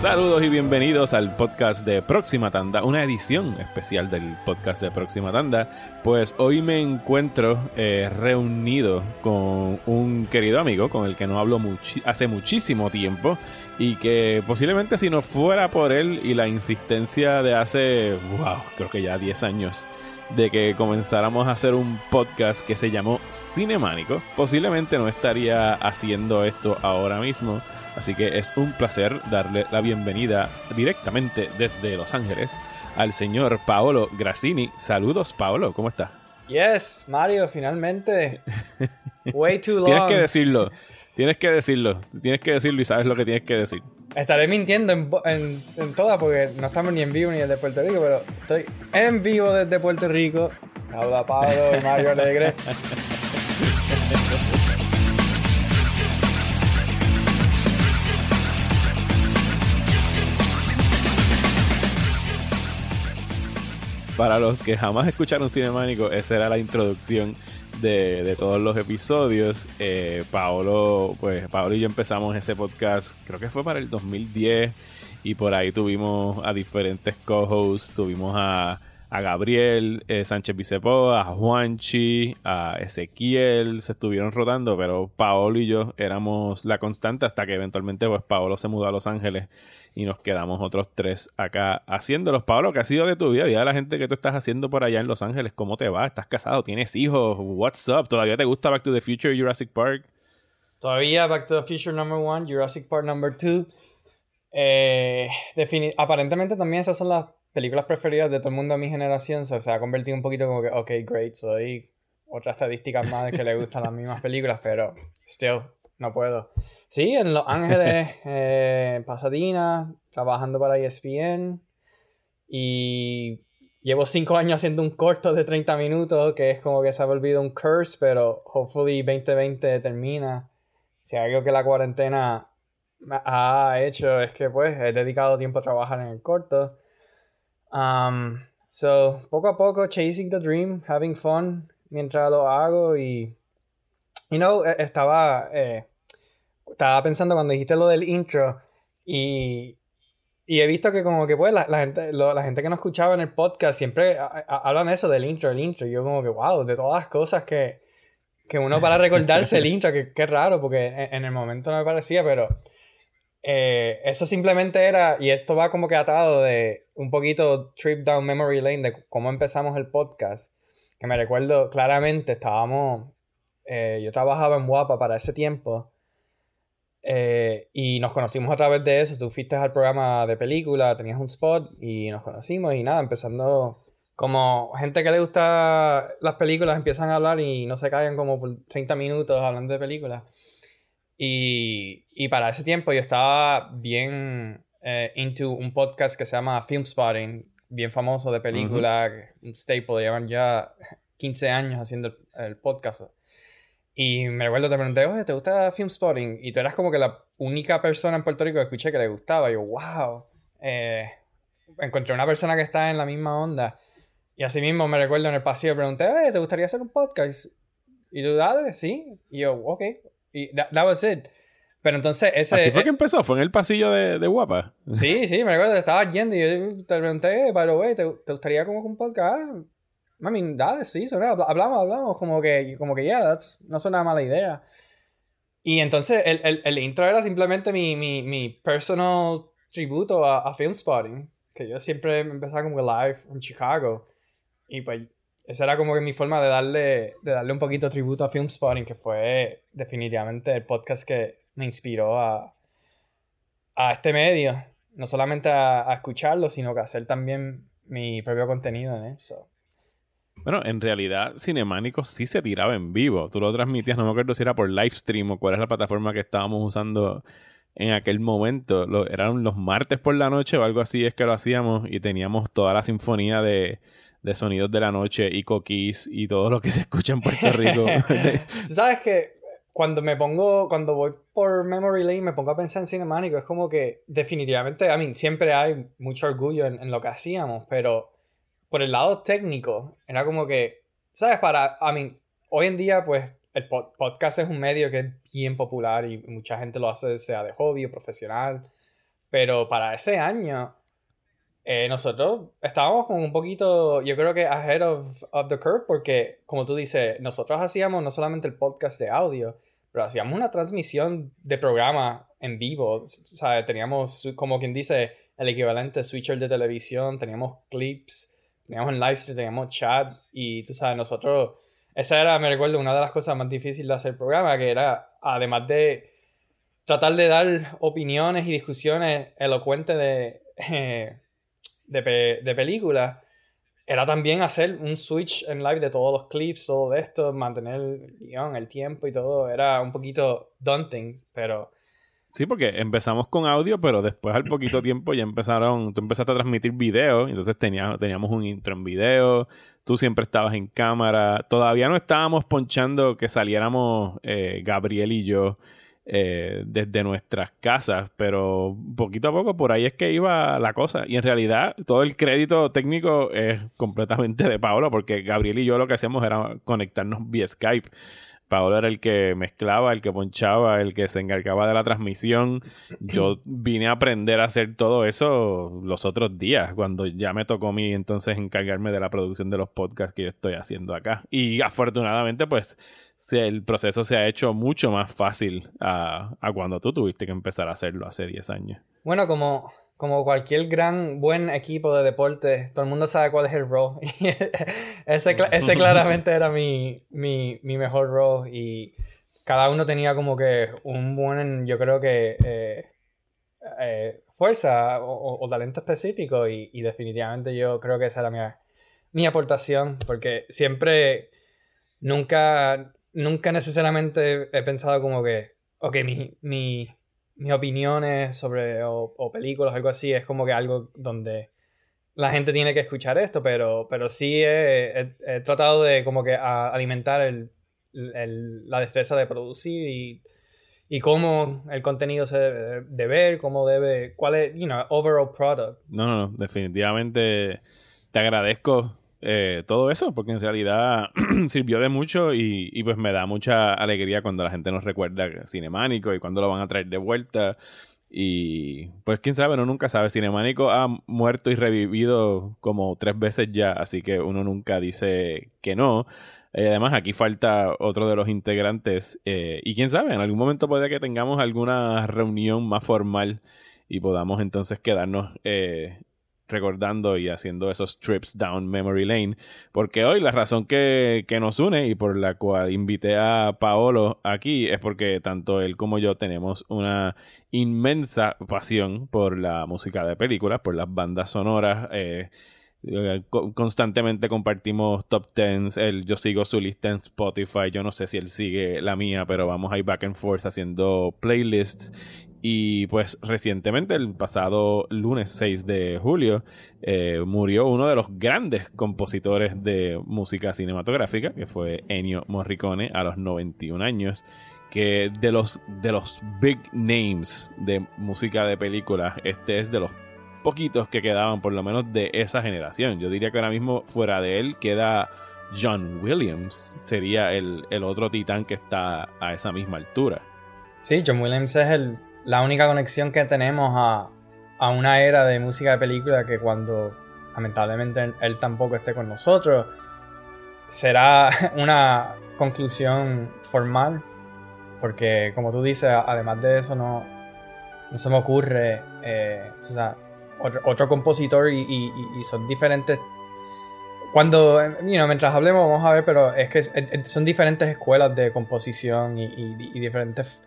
Saludos y bienvenidos al podcast de Próxima Tanda, una edición especial del podcast de Próxima Tanda. Pues hoy me encuentro eh, reunido con un querido amigo con el que no hablo hace muchísimo tiempo y que posiblemente si no fuera por él y la insistencia de hace, wow, creo que ya 10 años de que comenzáramos a hacer un podcast que se llamó Cinemánico, posiblemente no estaría haciendo esto ahora mismo. Así que es un placer darle la bienvenida directamente desde Los Ángeles al señor Paolo Grassini. Saludos, Paolo, ¿cómo está? Yes, Mario, finalmente. Way too long. Tienes que decirlo. Tienes que decirlo. Tienes que decirlo y sabes lo que tienes que decir. Estaré mintiendo en, en, todas porque no estamos ni en vivo ni desde Puerto Rico, pero estoy en vivo desde Puerto Rico. Habla Pablo y Mario Alegre. Para los que jamás escucharon Cinemánico, esa era la introducción de, todos los episodios. Eh, Paolo, pues Paolo y yo empezamos ese podcast, creo que fue para el 2010, y por ahí tuvimos a diferentes co-hosts, tuvimos a a Gabriel eh, Sánchez Bicepo, a Juanchi, a Ezequiel, se estuvieron rotando, pero Paolo y yo éramos la constante hasta que eventualmente pues Paolo se mudó a Los Ángeles y nos quedamos otros tres acá haciéndolos. Paolo, ¿qué ha sido de tu vida? Dile a la gente que tú estás haciendo por allá en Los Ángeles, ¿cómo te va? ¿Estás casado? ¿Tienes hijos? ¿What's up? ¿Todavía te gusta Back to the Future, Jurassic Park? Todavía Back to the Future number one, Jurassic Park number two. Eh, aparentemente también esas son las películas preferidas de todo el mundo de mi generación se, ha convertido un poquito como que, ok, great, soy otra estadística más que le gustan las mismas películas, pero still, no puedo. Sí, en Los Ángeles, eh, Pasadena, trabajando para ESPN y llevo cinco años haciendo un corto de 30 minutos que es como que se ha volvido un curse, pero hopefully 2020 termina. Si hay algo que la cuarentena ha hecho es que pues he dedicado tiempo a trabajar en el corto Um, so, poco a poco, chasing the dream, having fun mientras lo hago y, you know, e, estaba, eh, estaba pensando cuando dijiste lo del intro y, y he visto que como que pues la, gente, la gente que no escuchaba en el podcast siempre hablan eso del intro, el intro. Y yo como que, wow, de todas las cosas que, que uno para recordarse el intro, que, que raro, porque en, el momento no me parecía, pero eh, eso simplemente era, y esto va como que atado de un poquito trip down memory lane de cómo empezamos el podcast, que me recuerdo claramente, estábamos, eh, yo trabajaba en Guapa para ese tiempo, eh, y nos conocimos a través de eso, tú fuiste al programa de película, tenías un spot, y nos conocimos, y nada, empezando como gente que le gusta las películas empiezan a hablar y no se callan como por 30 minutos hablando de películas. Y, y para ese tiempo yo estaba bien eh, into un podcast que se llama Film Spotting, bien famoso de película, un staple, llevan ya 15 años haciendo el, podcast. Y me recuerdo, te pregunté, oye, ¿te gusta Film Spotting? Y tú eras como que la única persona en Puerto Rico que escuché que le gustaba. Y yo, wow, eh, encontré una persona que está en la misma onda. Y así mismo me recuerdo en el pasillo, pregunté, oye, ¿te gustaría hacer un podcast? Y tú, dale, sí. Y yo, ok, y that, was it. Pero entonces ese... Así fue que empezó, fue en el pasillo de, de Guapa. Sí, sí, me acuerdo, estaba yendo y yo te pregunté, pero güey, ¿te, ¿te, gustaría como un podcast? Mami, dale, sí, hablamos, hablamos, como que, como que, yeah, that's, no suena mala idea. Y entonces el, el, el intro era simplemente mi, mi, mi personal tributo a, a Film Spotting, que yo siempre empezaba como live en Chicago. Y pues esa era como que mi forma de darle, de darle un poquito tributo a Film Spotting, que fue definitivamente el podcast que me inspiró a, a este medio. No solamente a, escucharlo, sino que hacer también mi propio contenido en eso. Bueno, en realidad Cinemánico sí se tiraba en vivo. Tú lo transmitías, no me acuerdo si era por livestream o cuál es la plataforma que estábamos usando en aquel momento. Lo, eran los martes por la noche o algo así es que lo hacíamos y teníamos toda la sinfonía de de sonidos de la noche y coquís y todo lo que se escucha en Puerto Rico. sabes que cuando me pongo, cuando voy por Memory Lane, me pongo a pensar en Cinemánico, es como que definitivamente, I mean, siempre hay mucho orgullo en, lo que hacíamos, pero por el lado técnico, era como que, ¿sabes? Para, I mean, hoy en día, pues, el podcast es un medio que es bien popular y mucha gente lo hace, sea de hobby o profesional, Pero para ese año, eh, nosotros estábamos como un poquito, yo creo que ahead of, of, the curve, porque como tú dices, nosotros hacíamos no solamente el podcast de audio, pero hacíamos una transmisión de programa en vivo. O teníamos, como quien dice, el equivalente switcher de televisión, teníamos clips, teníamos en live teníamos chat, y tú sabes, nosotros, esa era, me recuerdo, una de las cosas más difíciles de hacer programa, que era, además de tratar de dar opiniones y discusiones elocuentes de, de, de películas, era también hacer un switch en live de todos los clips, todo esto, mantener el guion, el tiempo y todo. Era un poquito daunting, pero... Sí, porque empezamos con audio, pero después al poquito tiempo ya empezaron, tú empezaste a transmitir video, entonces teníamos, teníamos un intro en video, tú siempre estabas en cámara, todavía no estábamos ponchando que saliéramos eh, Gabriel y yo eh, desde nuestras casas, pero poquito a poco por ahí es que iba la cosa. Y en realidad todo el crédito técnico es completamente de Paolo, porque Gabriel y yo lo que hacíamos era conectarnos vía Skype. Paolo era el que mezclaba, el que ponchaba, el que se encargaba de la transmisión. Yo vine a aprender a hacer todo eso los otros días, cuando ya me tocó a mí entonces encargarme de la producción de los podcasts que yo estoy haciendo acá. Y afortunadamente, pues el proceso se ha hecho mucho más fácil a, cuando tú tuviste que empezar a hacerlo hace 10 años. Bueno, como, como cualquier gran, buen equipo de deporte, todo el mundo sabe cuál es el rol. ese, ese claramente era mi, mi, mi, mejor rol y cada uno tenía como que un buen, yo creo que, eh, eh, fuerza o, talento específico y, y, definitivamente yo creo que esa era mi, mi aportación porque siempre, nunca nunca necesariamente he pensado como que, ok, mi, mi, mis opiniones sobre o, películas o algo así es como que algo donde la gente tiene que escuchar esto, pero, pero sí he, tratado de como que alimentar el, la destreza de producir y, y cómo el contenido se debe de ver, cómo debe, cuál es, you know, overall product. No, no, no, definitivamente te agradezco eh, todo eso, porque en realidad sirvió de mucho y, pues me da mucha alegría cuando la gente nos recuerda Cinemánico y cuando lo van a traer de vuelta. Y pues quién sabe, uno nunca sabe. Cinemánico ha muerto y revivido como tres veces ya, así que uno nunca dice que no. Eh, además, aquí falta otro de los integrantes. Eh, y quién sabe, en algún momento puede que tengamos alguna reunión más formal y podamos entonces quedarnos recordando y haciendo esos trips down memory lane. Porque hoy la razón que, nos une y por la cual invité a Paolo aquí es porque tanto él como yo tenemos una inmensa pasión por la música de películas, por las bandas sonoras. Eh, eh, constantemente compartimos top tens. Él, yo sigo su lista en Spotify. Yo no sé si él sigue la mía, pero vamos ahí back and forth haciendo playlists. Y pues recientemente, el pasado lunes 6 de julio, eh, murió uno de los grandes compositores de música cinematográfica, que fue Ennio Morricone, a los 91 años. Que de los, de los big names de música de películas, este es de los poquitos que quedaban, por lo menos de esa generación. Yo diría que ahora mismo, fuera de él, queda John Williams, sería el, el otro titán que está a esa misma altura. Sí, John Williams es el la única conexión que tenemos a, una era de música de película que cuando lamentablemente él, tampoco esté con nosotros, será una conclusión formal, porque como tú dices, además de eso no, se me ocurre eh, otro, compositor y, son diferentes. Cuando, mientras hablemos vamos a ver, pero es que son diferentes escuelas de composición y diferentes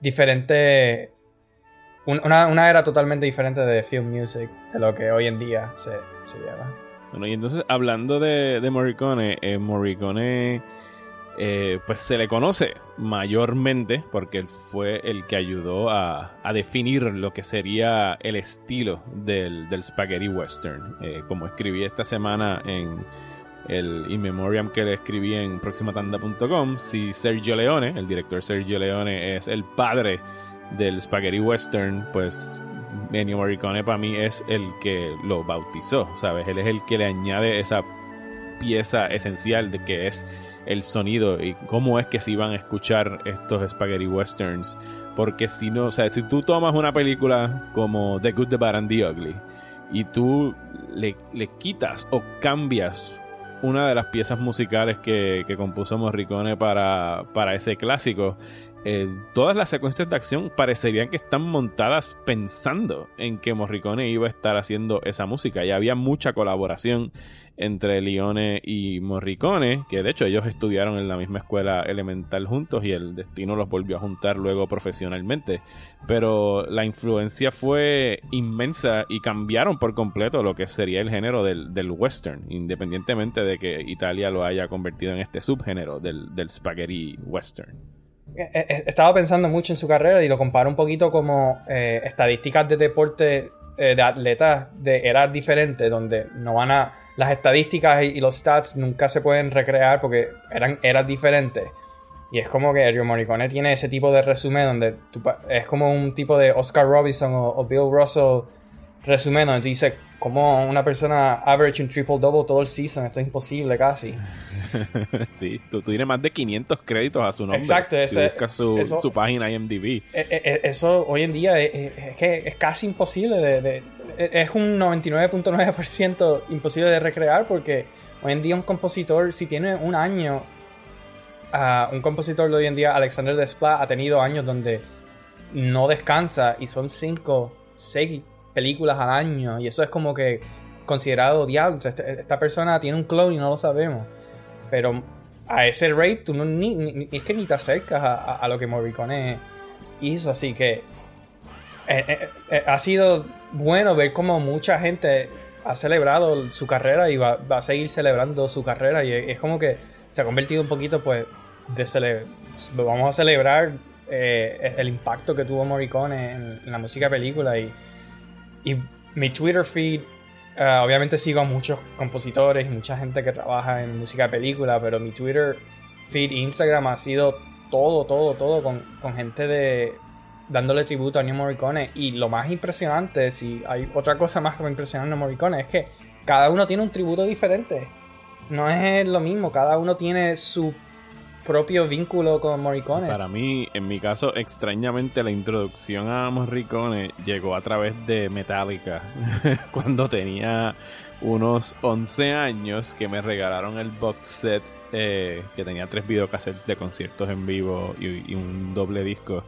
diferente. una, era totalmente diferente de film music de lo que hoy en día se, se lleva. Bueno, y entonces hablando de, de Morricone, eh, Morricone eh, pues se le conoce mayormente porque él fue el que ayudó a, a definir lo que sería el estilo del, del spaghetti western. Eh, como escribí esta semana en el in memoriam que le escribí en proximatanda.com, si Sergio Leone, el director Sergio Leone, es el padre del spaghetti western, pues Ennio Morricone para mí es el que lo bautizó, ¿sabes? Él es el que le añade esa pieza esencial de que es el sonido y cómo es que se iban a escuchar estos spaghetti westerns. Porque si no, o sea, si tú tomas una película como The Good, The Bad and The Ugly y tú le, le quitas o cambias una de las piezas musicales que, que compuso Morricone para, para ese clásico, eh, todas las secuencias de acción parecerían que están montadas pensando en que Morricone iba a estar haciendo esa música. Y había mucha colaboración entre Lione y Morricone, que de hecho ellos estudiaron en la misma escuela elemental juntos y el destino los volvió a juntar luego profesionalmente. Pero la influencia fue inmensa y cambiaron por completo lo que sería el género del, western, independientemente de que Italia lo haya convertido en este subgénero del, del spaghetti western. Eh, eh, estaba pensando mucho en su carrera y lo comparo un poquito como eh, estadísticas de deporte de atletas de eras diferentes, donde no van a. Las estadísticas y, los stats nunca se pueden recrear porque eran eras diferentes. Y es como que Ennio Morricone tiene ese tipo de resumen donde es como un tipo de Oscar Robinson o, Bill Russell resumen donde tú dices como una persona average un triple double todo el season, esto es imposible casi. sí, tú, tienes más de 500 créditos a su nombre. Exacto, eso, su, su, página IMDb. E, e, e, eso hoy en día es, que es casi imposible de, es un 99.9% imposible de recrear porque hoy en día un compositor si tiene un año uh, un compositor de hoy en día Alexander Desplat ha tenido años donde no descansa y son 5, 6 películas al año y eso es como que considerado diablo. Este, esta persona tiene un clone y no lo sabemos. Pero a ese rate tú no, ni, es que ni te acercas a, lo que Morricone hizo. Así que eh, eh, eh, ha sido bueno ver cómo mucha gente ha celebrado su carrera y va, a seguir celebrando su carrera. Y es, como que se ha convertido un poquito, pues, de vamos a celebrar el impacto que tuvo Morricone en, la música película. Y, y mi Twitter feed Ah, obviamente sigo a muchos compositores y mucha gente que trabaja en música de película, pero mi Twitter feed Instagram ha sido todo, todo, todo con, gente de dándole tributo a New Morricone. Y lo más impresionante, si hay otra cosa más que me impresiona a Morricone, es que cada uno tiene un tributo diferente. No es lo mismo, cada uno tiene su propio vínculo con Morricone. Para mí, en mi caso, extrañamente la introducción a Morricone llegó a través de Metallica. Cuando tenía unos 11 años que me regalaron el box set eh, que tenía tres videocassettes de conciertos en vivo y, un doble disco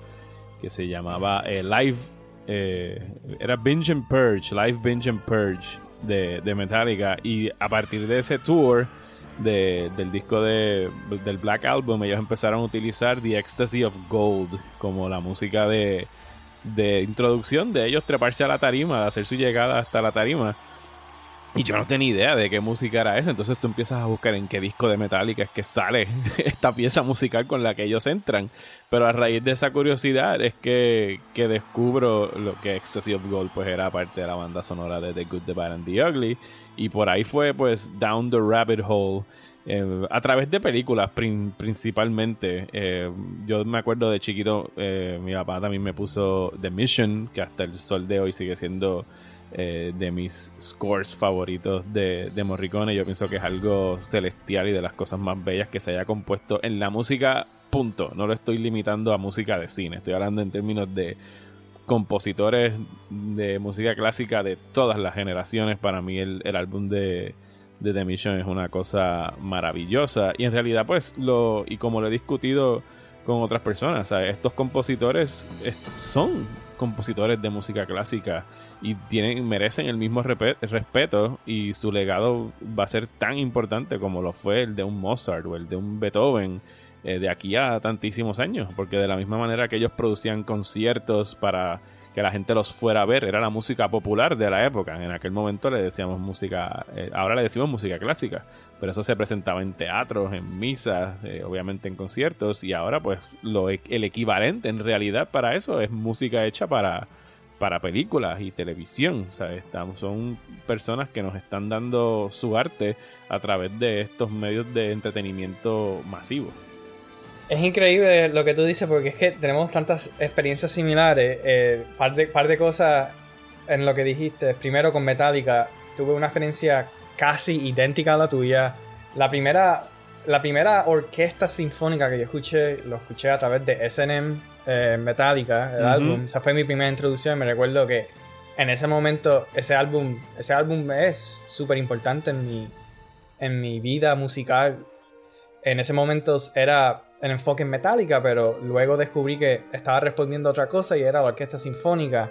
que se llamaba eh, Live. Eh, era Binge Purge, Live Binge Purge de Metallica. Y a partir de ese tour del disco de, del Black Album, ellos empezaron a utilizar The Ecstasy of Gold como la música de, de introducción de ellos treparse a la tarima, de hacer su llegada hasta la tarima. Y yo no tenía idea de qué música era esa. Entonces tú empiezas a buscar en qué disco de Metallica es que sale esta pieza musical con la que ellos entran. Pero a raíz de esa curiosidad es que, que descubro lo que Ecstasy of Gold pues era parte de la banda sonora de The Good, The Bad and The Ugly. Y por ahí fue pues Down the Rabbit Hole. Eh, a través de películas principalmente. Eh, yo me acuerdo de chiquito, eh, mi papá también me puso The Mission, que hasta el sol de hoy sigue siendo eh, de mis scores favoritos de, de, Morricone. Yo pienso que es algo celestial y de las cosas más bellas que se haya compuesto en la música, punto. No lo estoy limitando a música de cine, estoy hablando en términos de compositores de música clásica de todas las generaciones. Para mí el, álbum de, de The Mission es una cosa maravillosa y en realidad pues lo, y como lo he discutido con otras personas, estos compositores son compositores de música clásica y tienen, merecen el mismo respeto y su legado va a ser tan importante como lo fue el de un Mozart o el de un Beethoven eh, de aquí a tantísimos años, porque de la misma manera que ellos producían conciertos para que la gente los fuera a ver, era la música popular de la época. En aquel momento le decíamos música, eh, ahora le decimos música clásica, pero eso se presentaba en teatros, en misas, eh, obviamente en conciertos, y ahora pues lo, e-, el equivalente en realidad para eso es música hecha para, para películas y televisión. O sea, son personas que nos están dando su arte a través de estos medios de entretenimiento masivo. Es increíble lo que tú dices porque es que tenemos tantas experiencias similares. Eh, par de cosas en lo que dijiste. Primero con Metallica, tuve una experiencia casi idéntica a la tuya. La primera, la primera orquesta sinfónica que yo escuché, lo escuché a través de SNM eh, Metallica, el álbum. Esa fue mi primera introducción. Me recuerdo que en ese momento ese álbum, ese álbum es súper importante en mi, en mi vida musical. En ese momento era el enfoque en Metallica, pero luego descubrí que estaba respondiendo a otra cosa y era la orquesta sinfónica.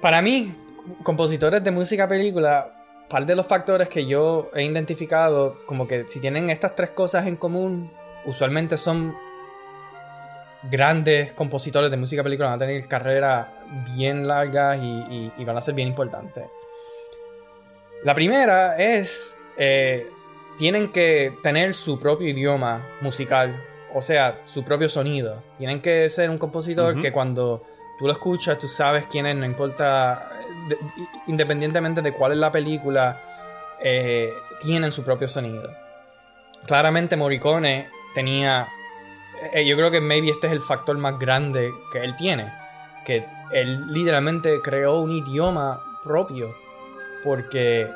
Para mí, compositores de música película, par de los factores que yo he identificado, como que si tienen estas tres cosas en común, usualmente son grandes compositores de música película, van a tener carreras bien largas y, van a ser bien importantes. La primera es, eh, tienen que tener su propio idioma musical, o sea, su propio sonido. Tienen que ser un compositor que cuando tú lo escuchas, tú sabes quién es, no importa, independientemente de cuál es la película, eh, tienen su propio sonido. Claramente Morricone tenía, eh, yo creo que maybe este es el factor más grande que él tiene, que él literalmente creó un idioma propio, porque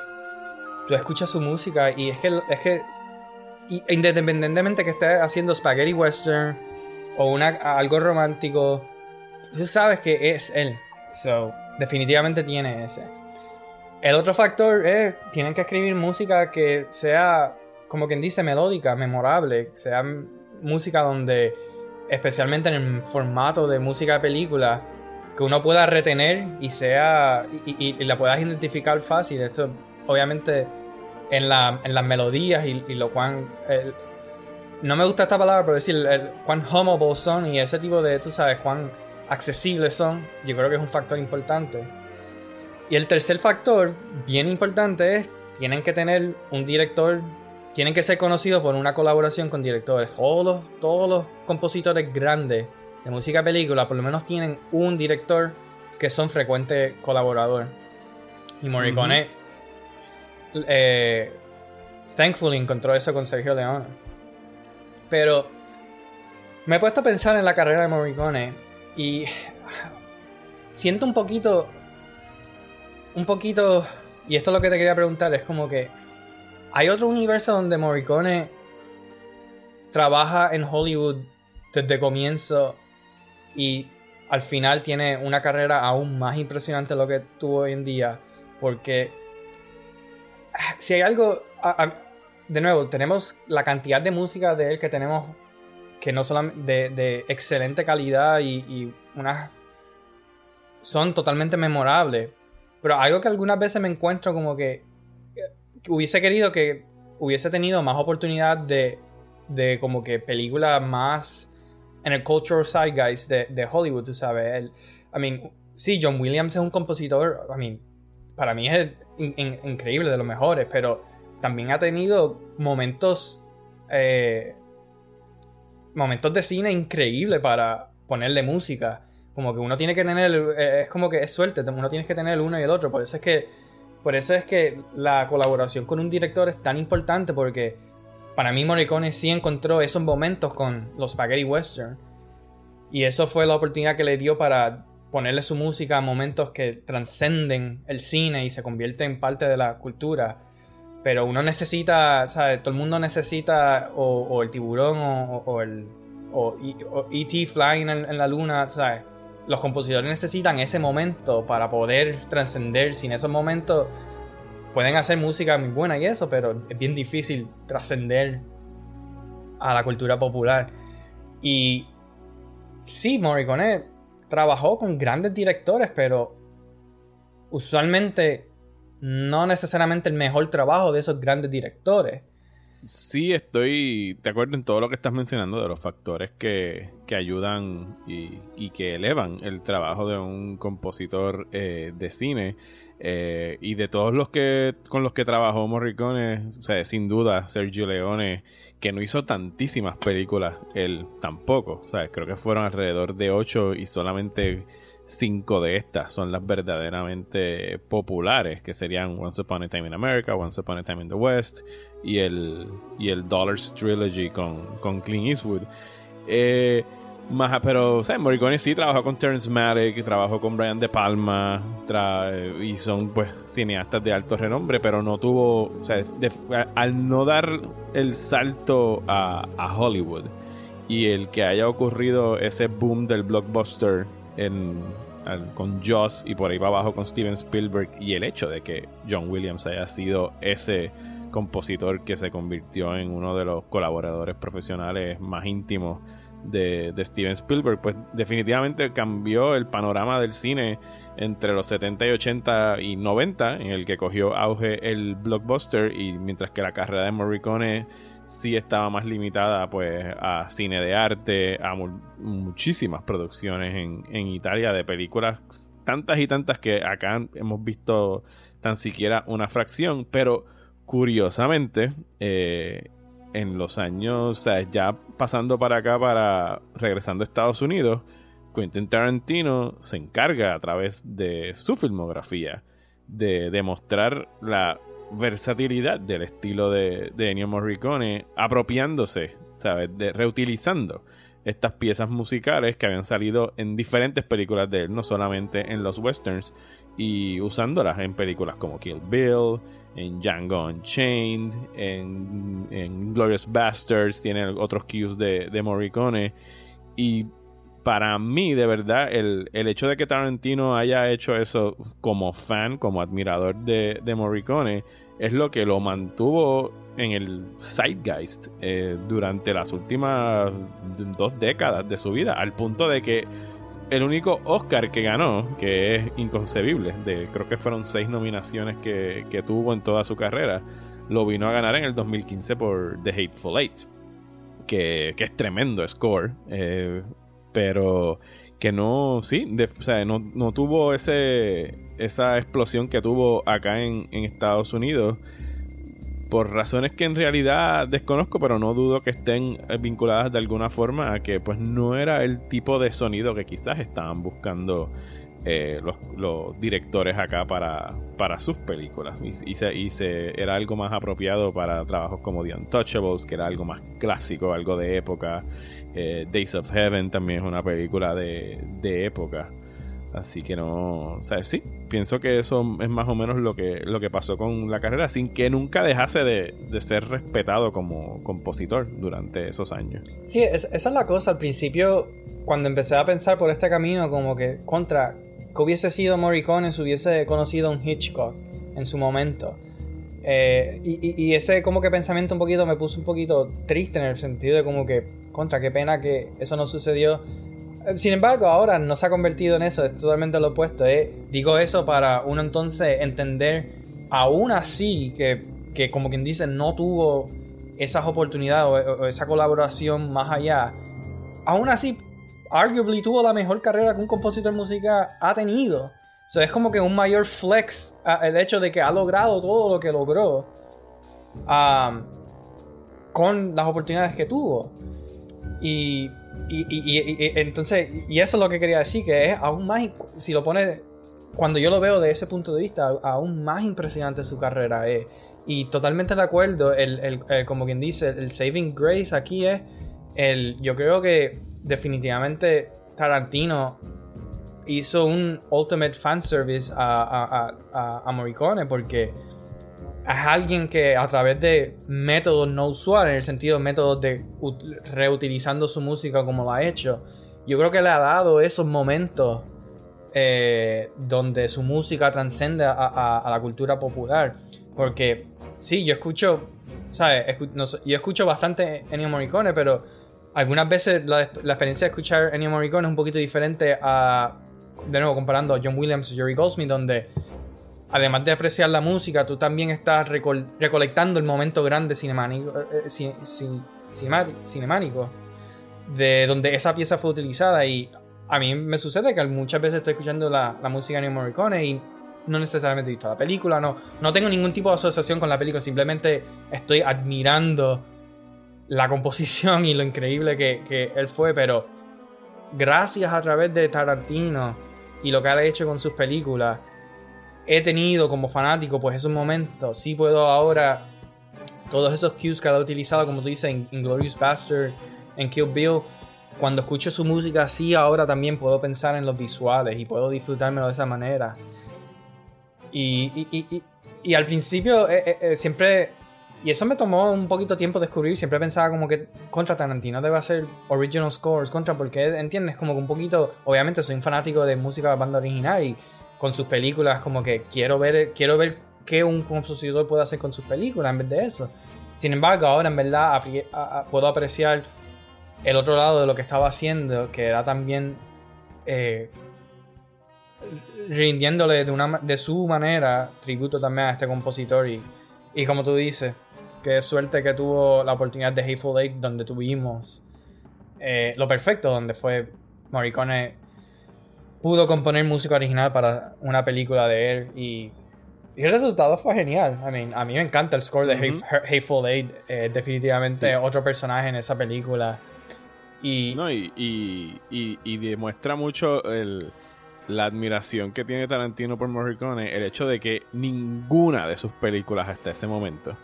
tú escuchas su música y es que, es que independientemente que esté haciendo spaghetti western o una, algo romántico, tú sabes que es él. So, definitivamente tiene ese. El otro factor es, tienen que escribir música que sea, como quien dice, melódica, memorable, sea música donde, especialmente en el formato de música de película, que uno pueda retener y sea, y, la puedas identificar fácil. Esto, obviamente, en, la, en las melodías y, lo cual no me gusta esta palabra, pero decir el, cuán humble son y ese tipo de, tú sabes, cuán accesibles son, yo creo que es un factor importante. Y el tercer factor, bien importante, es tienen que tener un director, tienen que ser conocidos por una colaboración con directores. Todos los, todos los compositores grandes de música película, por lo menos tienen un director que son frecuentes colaboradores. Y Morricone, eh, thankfully, encontró eso con Sergio Leone. Pero me he puesto a pensar en la carrera de Morricone y siento un poquito. Un poquito. Y esto es lo que te quería preguntar: es como que. Hay otro universo donde Morricone trabaja en Hollywood desde comienzo y al final tiene una carrera aún más impresionante de lo que tuvo hoy en día. Porque si hay algo. de nuevo, tenemos la cantidad de música de él que tenemos que no solamente de, excelente calidad y, unas son totalmente memorables. Pero algo que algunas veces me encuentro como que, hubiese querido que hubiese tenido más oportunidad de, de como que películas más en el cultural side, guys, de, de Hollywood, tú sabes. El, I mean, sí, John Williams es un compositor, I mean, para mí es increíble, de los mejores, pero también ha tenido momentos eh, momentos de cine increíbles para ponerle música. Como que uno tiene que tener, eh, es como que es suerte, uno tiene que tener el uno y el otro. Por eso es que, por eso es que la colaboración con un director es tan importante porque para mí Morricone sí encontró esos momentos con los spaghetti western. Y eso fue la oportunidad que le dio para ponerle su música a momentos que trascenden el cine y se convierten en parte de la cultura. Pero uno necesita, ¿sabes? Todo el mundo necesita o, el tiburón o, el o, E.T. flying en, la luna, ¿sabes? Los compositores necesitan ese momento para poder trascender. Sin esos momentos pueden hacer música muy buena y eso, pero es bien difícil trascender a la cultura popular. Y sí, Morricone trabajó con grandes directores, pero usualmente no necesariamente el mejor trabajo de esos grandes directores. Sí, estoy de acuerdo en todo lo que estás mencionando de los factores que, ayudan y, que elevan el trabajo de un compositor eh, de cine. Eh, y de todos los que con los que trabajó Morricone, o sea, sin duda Sergio Leone, que no hizo tantísimas películas, él tampoco. O sea, creo que fueron alrededor de ocho y solamente cinco de estas son las verdaderamente populares, que serían Once Upon a Time in America, Once Upon a Time in the West y el, y el Dollars Trilogy con, con Clint Eastwood. Eh, pero, o Morricone sí trabajó con Terrence Malick, trabajó con Brian De Palma, y son, pues, cineastas de alto renombre, pero no tuvo, o sea, al no dar el salto a, a, Hollywood y el que haya ocurrido ese boom del blockbuster en, con Joss y por ahí va abajo con Steven Spielberg y el hecho de que John Williams haya sido ese compositor que se convirtió en uno de los colaboradores profesionales más íntimos de, Steven Spielberg, pues definitivamente cambió el panorama del cine entre los 70 y 80 y 90, en el que cogió auge el blockbuster, y mientras que la carrera de Morricone sí estaba más limitada pues a cine de arte, a muchísimas producciones en, en Italia de películas, tantas y tantas que acá hemos visto tan siquiera una fracción, pero curiosamente, eh, en los años, o sea, ya pasando para acá, para regresando a Estados Unidos, Quentin Tarantino se encarga a través de su filmografía de demostrar la versatilidad del estilo de, de Ennio Morricone, apropiándose, ¿sabes? Reutilizando estas piezas musicales que habían salido en diferentes películas de él, no solamente en los westerns, y usándolas en películas como Kill Bill, en Django Unchained, en, en Glorious Bastards, tiene otros cues de, de Morricone. Y para mí, de verdad, el, hecho de que Tarantino haya hecho eso como fan, como admirador de Morricone, es lo que lo mantuvo en el zeitgeist eh, durante las últimas dos décadas de su vida, al punto de que el único Oscar que ganó, que es inconcebible, de creo que fueron seis nominaciones que, tuvo en toda su carrera, lo vino a ganar en el 2015 por The Hateful Eight, que, es tremendo score, eh, pero que no, sí, o sea, no, tuvo ese, esa explosión que tuvo acá en, Estados Unidos por razones que en realidad desconozco, pero no dudo que estén eh, vinculadas de alguna forma a que pues no era el tipo de sonido que quizás estaban buscando eh, los, directores acá para, para sus películas. Y, se, era algo más apropiado para trabajos como The Untouchables, que era algo más clásico, algo de época. Eh, Days of Heaven también es una película de, de época. Así que no, o sea, sí, pienso que eso es más o menos lo que, lo que pasó con la carrera, sin que nunca dejase de, ser respetado como compositor durante esos años. Sí, esa es la cosa. Al principio, cuando empecé a pensar por este camino, como que contra, que hubiese sido Morricone si hubiese conocido un Hitchcock en su momento. Eh, y, y, ese como que pensamiento un poquito me puso un poquito triste en el sentido de como que, contra, qué pena que eso no sucedió sin embargo, ahora no se ha convertido en eso, es totalmente lo opuesto. ¿eh? Digo eso para uno entonces entender, aún así, que, como quien dice, no tuvo esas oportunidades o, esa colaboración más allá. Aún así, arguably tuvo la mejor carrera que un compositor de música ha tenido. So, es como que un mayor flex el hecho de que ha logrado todo lo que logró um, con las oportunidades que tuvo. Y y, entonces, y eso es lo que quería decir, que es aún más, si lo pones, cuando yo lo veo de ese punto de vista, aún más impresionante su carrera es. Y totalmente de acuerdo, el, como quien dice, el saving grace aquí es, el, yo creo que definitivamente Tarantino hizo un ultimate fan service a, a, a Morricone porque es alguien que a través de métodos no usuales, en el sentido de métodos de reutilizando su música como lo ha hecho, yo creo que le ha dado esos momentos eh, donde su música transcende a, la cultura popular. Porque sí, yo escucho, ¿sabes? yo escucho bastante Ennio Morricone, pero algunas veces la, experiencia de escuchar Ennio Morricone es un poquito diferente a, de nuevo, comparando a John Williams y Jerry Goldsmith, donde además de apreciar la música, tú también estás recolectando el momento grande eh, eh, cinemático de donde esa pieza fue utilizada. Y a mí me sucede que muchas veces estoy escuchando la, música de New Morricone y no necesariamente he visto la película, no, no tengo ningún tipo de asociación con la película, simplemente estoy admirando la composición y lo increíble que, que él fue, pero gracias a través de Tarantino y lo que ha hecho con sus películas, he tenido como fanático, pues esos momentos, sí puedo ahora, todos esos cues que ha utilizado, como tú dices, en Glorious Bastard, en Kill Bill, cuando escucho su música así, ahora también puedo pensar en los visuales y puedo disfrutármelo de esa manera. Y, y, al principio eh, eh, eh, siempre... Y eso me tomó un poquito tiempo descubrir. Siempre pensaba como que contra Tarantino debe hacer original scores, contra porque, ¿entiendes? Como que un poquito... Obviamente soy un fanático de música de banda original y con sus películas como que quiero ver, quiero ver qué un compositor puede hacer con sus películas en vez de eso. Sin embargo, ahora en verdad puedo apreciar el otro lado de lo que estaba haciendo, que era también eh, rindiéndole de, una, de su manera tributo también a este compositor. Y, y como tú dices, qué suerte que tuvo la oportunidad de Hateful Eight, donde tuvimos eh, lo perfecto, donde fue Morricone pudo componer música original para una película de él y, y el resultado fue genial. I mean, a mí me encanta el score de Hateful Eight, eh, definitivamente otro personaje en esa película. Y, no, y, y, demuestra mucho la admiración que tiene Tarantino por Morricone, el hecho de que ninguna de sus películas hasta ese momento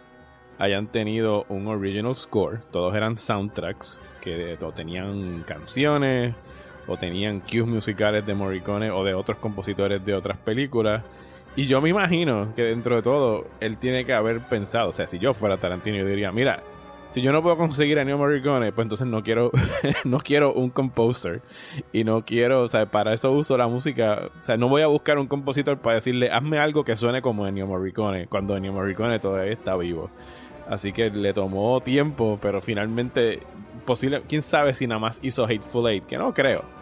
hayan tenido un original score. Todos eran soundtracks que tenían canciones o tenían cues musicales de Morricone o de otros compositores de otras películas. Y yo me imagino que dentro de todo él tiene que haber pensado, o sea, si yo fuera Tarantino, yo diría, mira, si yo no puedo conseguir a Neo Morricone, pues entonces no quiero, no quiero un composer. Y no quiero, o sea, para eso uso la música. O sea, no voy a buscar un compositor para decirle, hazme algo que suene como Ennio Morricone, cuando Ennio Morricone todavía está vivo. Así que le tomó tiempo, pero finalmente, posible, quién sabe si nada más hizo Hateful Eight, que no creo.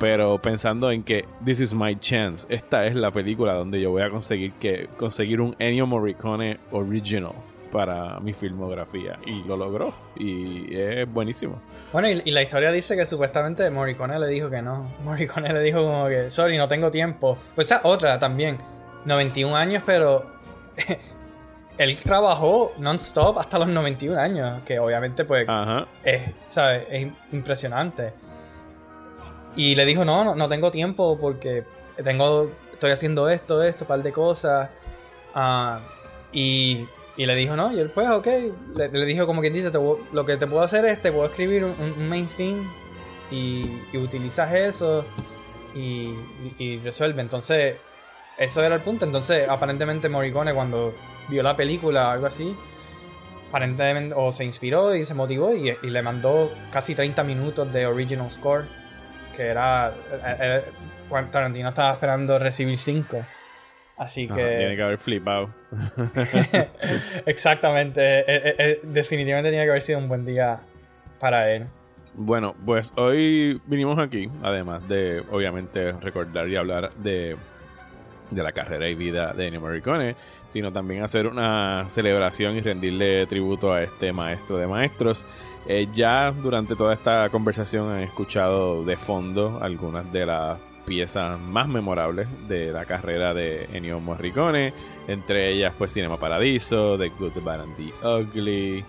Pero pensando en que this is my chance, esta es la película donde yo voy a conseguir que conseguir un Ennio Morricone original para mi filmografía. Y lo logró. Y es buenísimo. Bueno, y, la historia dice que supuestamente Morricone le dijo que no. Morricone le dijo como que, sorry, no tengo tiempo. Pues esa otra también. 91 años, pero él trabajó non-stop hasta los 91 años. Que obviamente, pues, Es, ¿sabes? es impresionante. Y le dijo, no, no, no tengo tiempo porque tengo, estoy haciendo esto, esto, un par de cosas. Ah, y y le dijo, no, y él pues, ok, le, dijo como quien dice, lo que te puedo hacer es, te puedo escribir un, main theme y, utilizas eso y, resuelve. Entonces, eso era el punto. Entonces, aparentemente Morricone cuando vio la película algo así, aparentemente o se inspiró y se motivó y, le mandó casi 30 minutos de original score, que era... Eh, eh, Tarantino estaba esperando recibir 5. Así que. tiene que haber flipado. Exactamente. Eh, eh, eh, definitivamente tiene que haber sido un buen día para él. Bueno, pues hoy vinimos aquí, además de, obviamente, recordar y hablar de, de la carrera y vida de Ennio Morricone, sino también hacer una celebración y rendirle tributo a este maestro de maestros. Ya durante toda esta conversación han escuchado de fondo algunas de las piezas más memorables de la carrera de Ennio Morricone, entre ellas pues Cinema Paradiso, The Good, The Bad and The Ugly,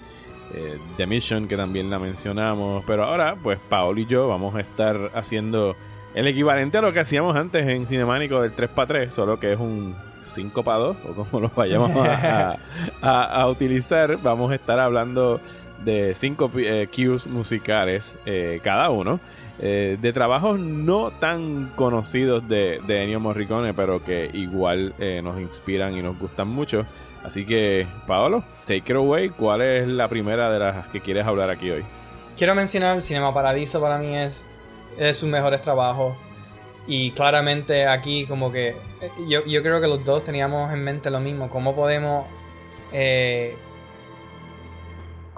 eh, The Mission que también la mencionamos, pero ahora pues Paolo y yo vamos a estar haciendo el equivalente a lo que hacíamos antes en Cinemánico del 3x3, solo que es un 5 x 2 o como lo vayamos a, utilizar, vamos a estar hablando de 5 eh, cues musicales eh, cada uno. Eh, de trabajos no tan conocidos de, de, Ennio Morricone, pero que igual eh, nos inspiran y nos gustan mucho. Así que, Paolo, take it away. ¿Cuál es la primera de las que quieres hablar aquí hoy? Quiero mencionar Cinema Paradiso para mí es, es sus mejores trabajos. Y claramente aquí como que eh, yo, yo creo que los dos teníamos en mente lo mismo. ¿Cómo podemos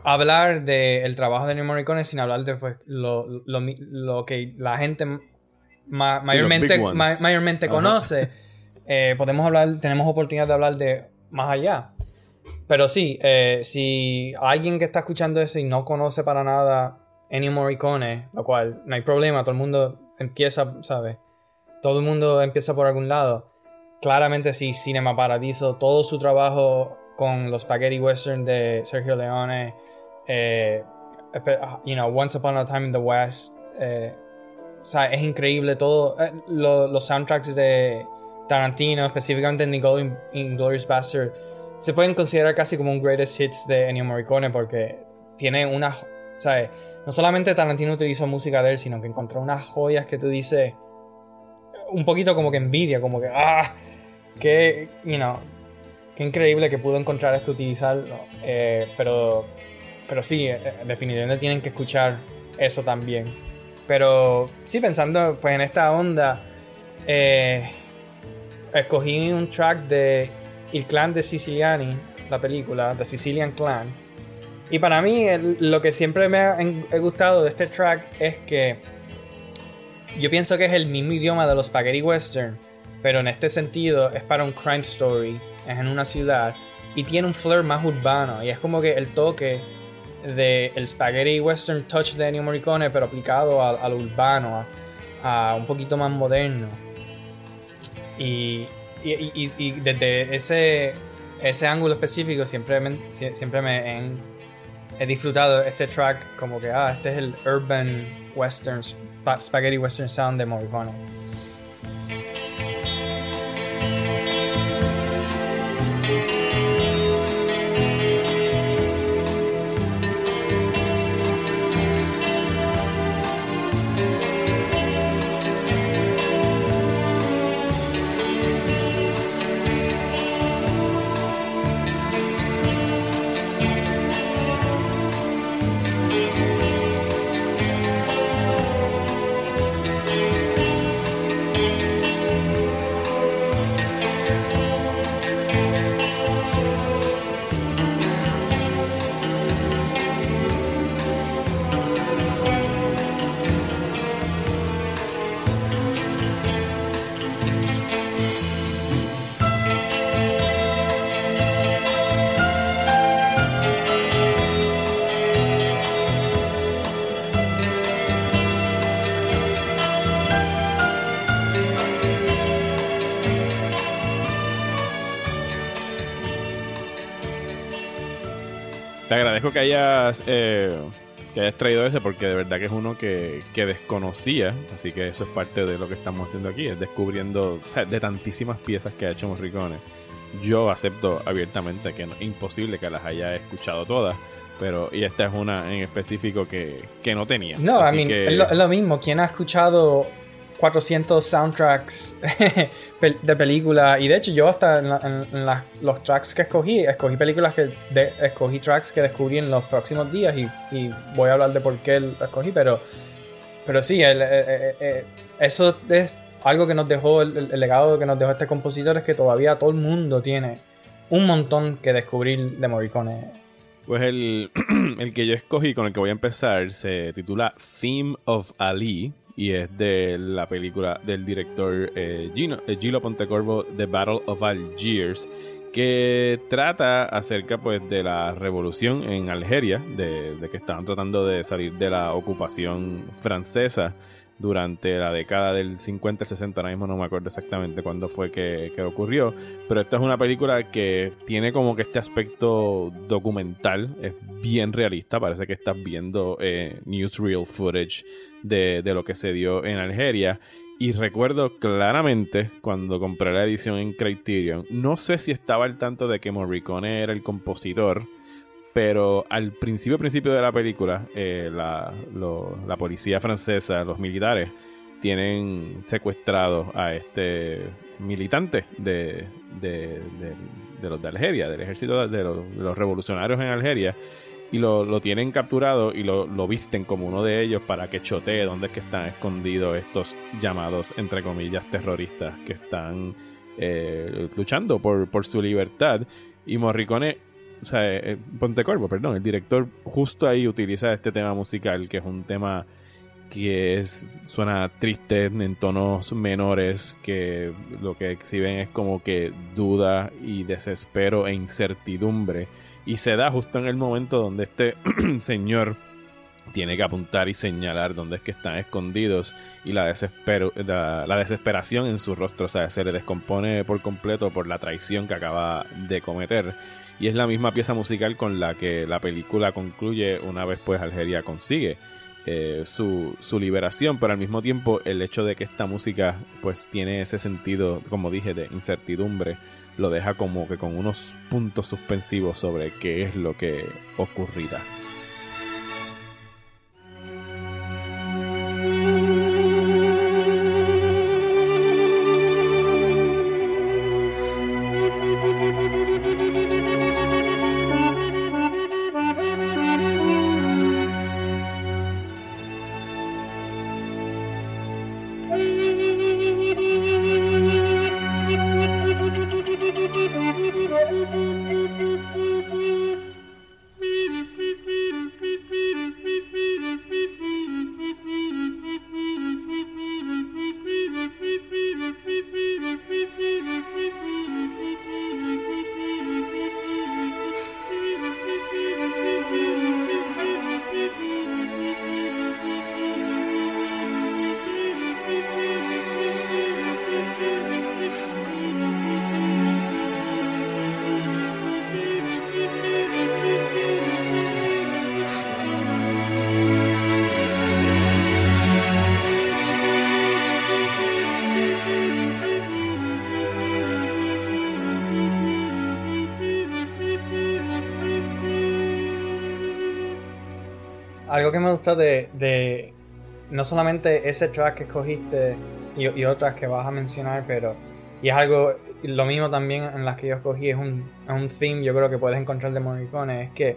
hablar del trabajo de New Morricone sin hablar de pues, lo, lo, que la gente mayormente, mayormente conoce. Eh, podemos hablar, tenemos oportunidad de hablar de más allá. Pero sí, eh, si alguien que está escuchando eso y no conoce para nada Ennio Morricone, lo cual no hay problema, todo el mundo empieza, ¿sabes? Todo el mundo empieza por algún lado. Claramente sí, Cinema Paradiso, todo su trabajo con los spaghetti western de Sergio Leone, you know, Once Upon a Time in the West. Eh, o sea, es increíble todo. Eh, los soundtracks de Tarantino, específicamente en Inglourious Bastard, se pueden considerar casi como un greatest hits de Ennio Morricone porque tiene una. ¿sabes? No solamente Tarantino utilizó música de él, sino que encontró unas joyas que tú dices. Un poquito como que envidia, como que. ¡Ah! Que, you know, qué increíble que pudo encontrar esto, utilizarlo. Eh, pero, pero sí, eh, definitivamente tienen que escuchar eso también. Pero sí, pensando pues en esta onda, eh, escogí un track de El Clan de Siciliani, la película, The Sicilian Clan. Y para mí lo que siempre me ha gustado de este track es que yo pienso que es el mismo idioma de los spaghetti western, pero en este sentido es para un crime story, es en una ciudad y tiene un flair más urbano y es como que el toque del el spaghetti western touch de Ennio Morricone pero aplicado al, urbano, a, un poquito más moderno. Y, y, desde ese, ese ángulo específico siempre me, siempre me he, disfrutado este track como que, ah, este es el urban western, spaghetti western sound de Morricone. Hayas, eh, que hayas traído ese porque de verdad que es uno que, desconocía. Así que eso es parte de lo que estamos haciendo aquí, es descubriendo de tantísimas piezas que ha hecho Morricone. Yo acepto abiertamente que es imposible que las haya escuchado todas. Pero, y esta es una en específico que, no tenía. No, a mí es, lo, mismo. ¿Quién ha escuchado 400 soundtracks de películas. Y de hecho, yo hasta en, los tracks que escogí, escogí películas que escogí tracks que descubrí en los próximos días. Y, voy a hablar de por qué lo escogí. Pero, pero sí, eso es algo que nos dejó, el, legado que nos dejó este compositor es que todavía todo el mundo tiene un montón que descubrir de Morricone. Pues el, el que yo escogí, con el que voy a empezar, se titula Theme of Ali y es de la película del director eh, Gino, eh, Gilo Pontecorvo, The Battle of Algiers, que trata acerca pues de la revolución en Algeria, de, que estaban tratando de salir de la ocupación francesa durante la década del 50 60, ahora mismo no me acuerdo exactamente cuándo fue que, ocurrió, pero esta es una película que tiene como que este aspecto documental, es bien realista, parece que estás viendo eh, newsreel footage de, lo que se dio en Algeria. Y recuerdo claramente cuando compré la edición en Criterion, no sé si estaba al tanto de que Morricone era el compositor, pero al principio, principio de la película, eh, la, policía francesa, los militares, tienen secuestrado a este militante de, los de Algeria, del ejército de los revolucionarios en Algeria, y lo, tienen capturado y lo, visten como uno de ellos para que chotee dónde es que están escondidos estos llamados, entre comillas, terroristas que están eh, luchando por, por su libertad. Y Morricone, o sea, eh, eh, perdón, el director justo ahí utiliza este tema musical, que es un tema que es, suena triste en tonos menores, que lo que exhiben es como que duda y desespero e incertidumbre y se da justo en el momento donde este señor tiene que apuntar y señalar dónde es que están escondidos y la, desespero, la, desesperación en su rostro, o sea, se le descompone por completo por la traición que acaba de cometer. Y es la misma pieza musical con la que la película concluye una vez pues Algeria consigue eh, su, su, liberación, pero al mismo tiempo el hecho de que esta música pues tiene ese sentido, como dije, de incertidumbre lo deja como que con unos puntos suspensivos sobre qué es lo que ocurrirá. Algo que me gustó de, no solamente ese track que escogiste y, otras que vas a mencionar, pero y es algo, lo mismo también en las que yo escogí, es un, un theme yo creo que puedes encontrar de Morricone, es que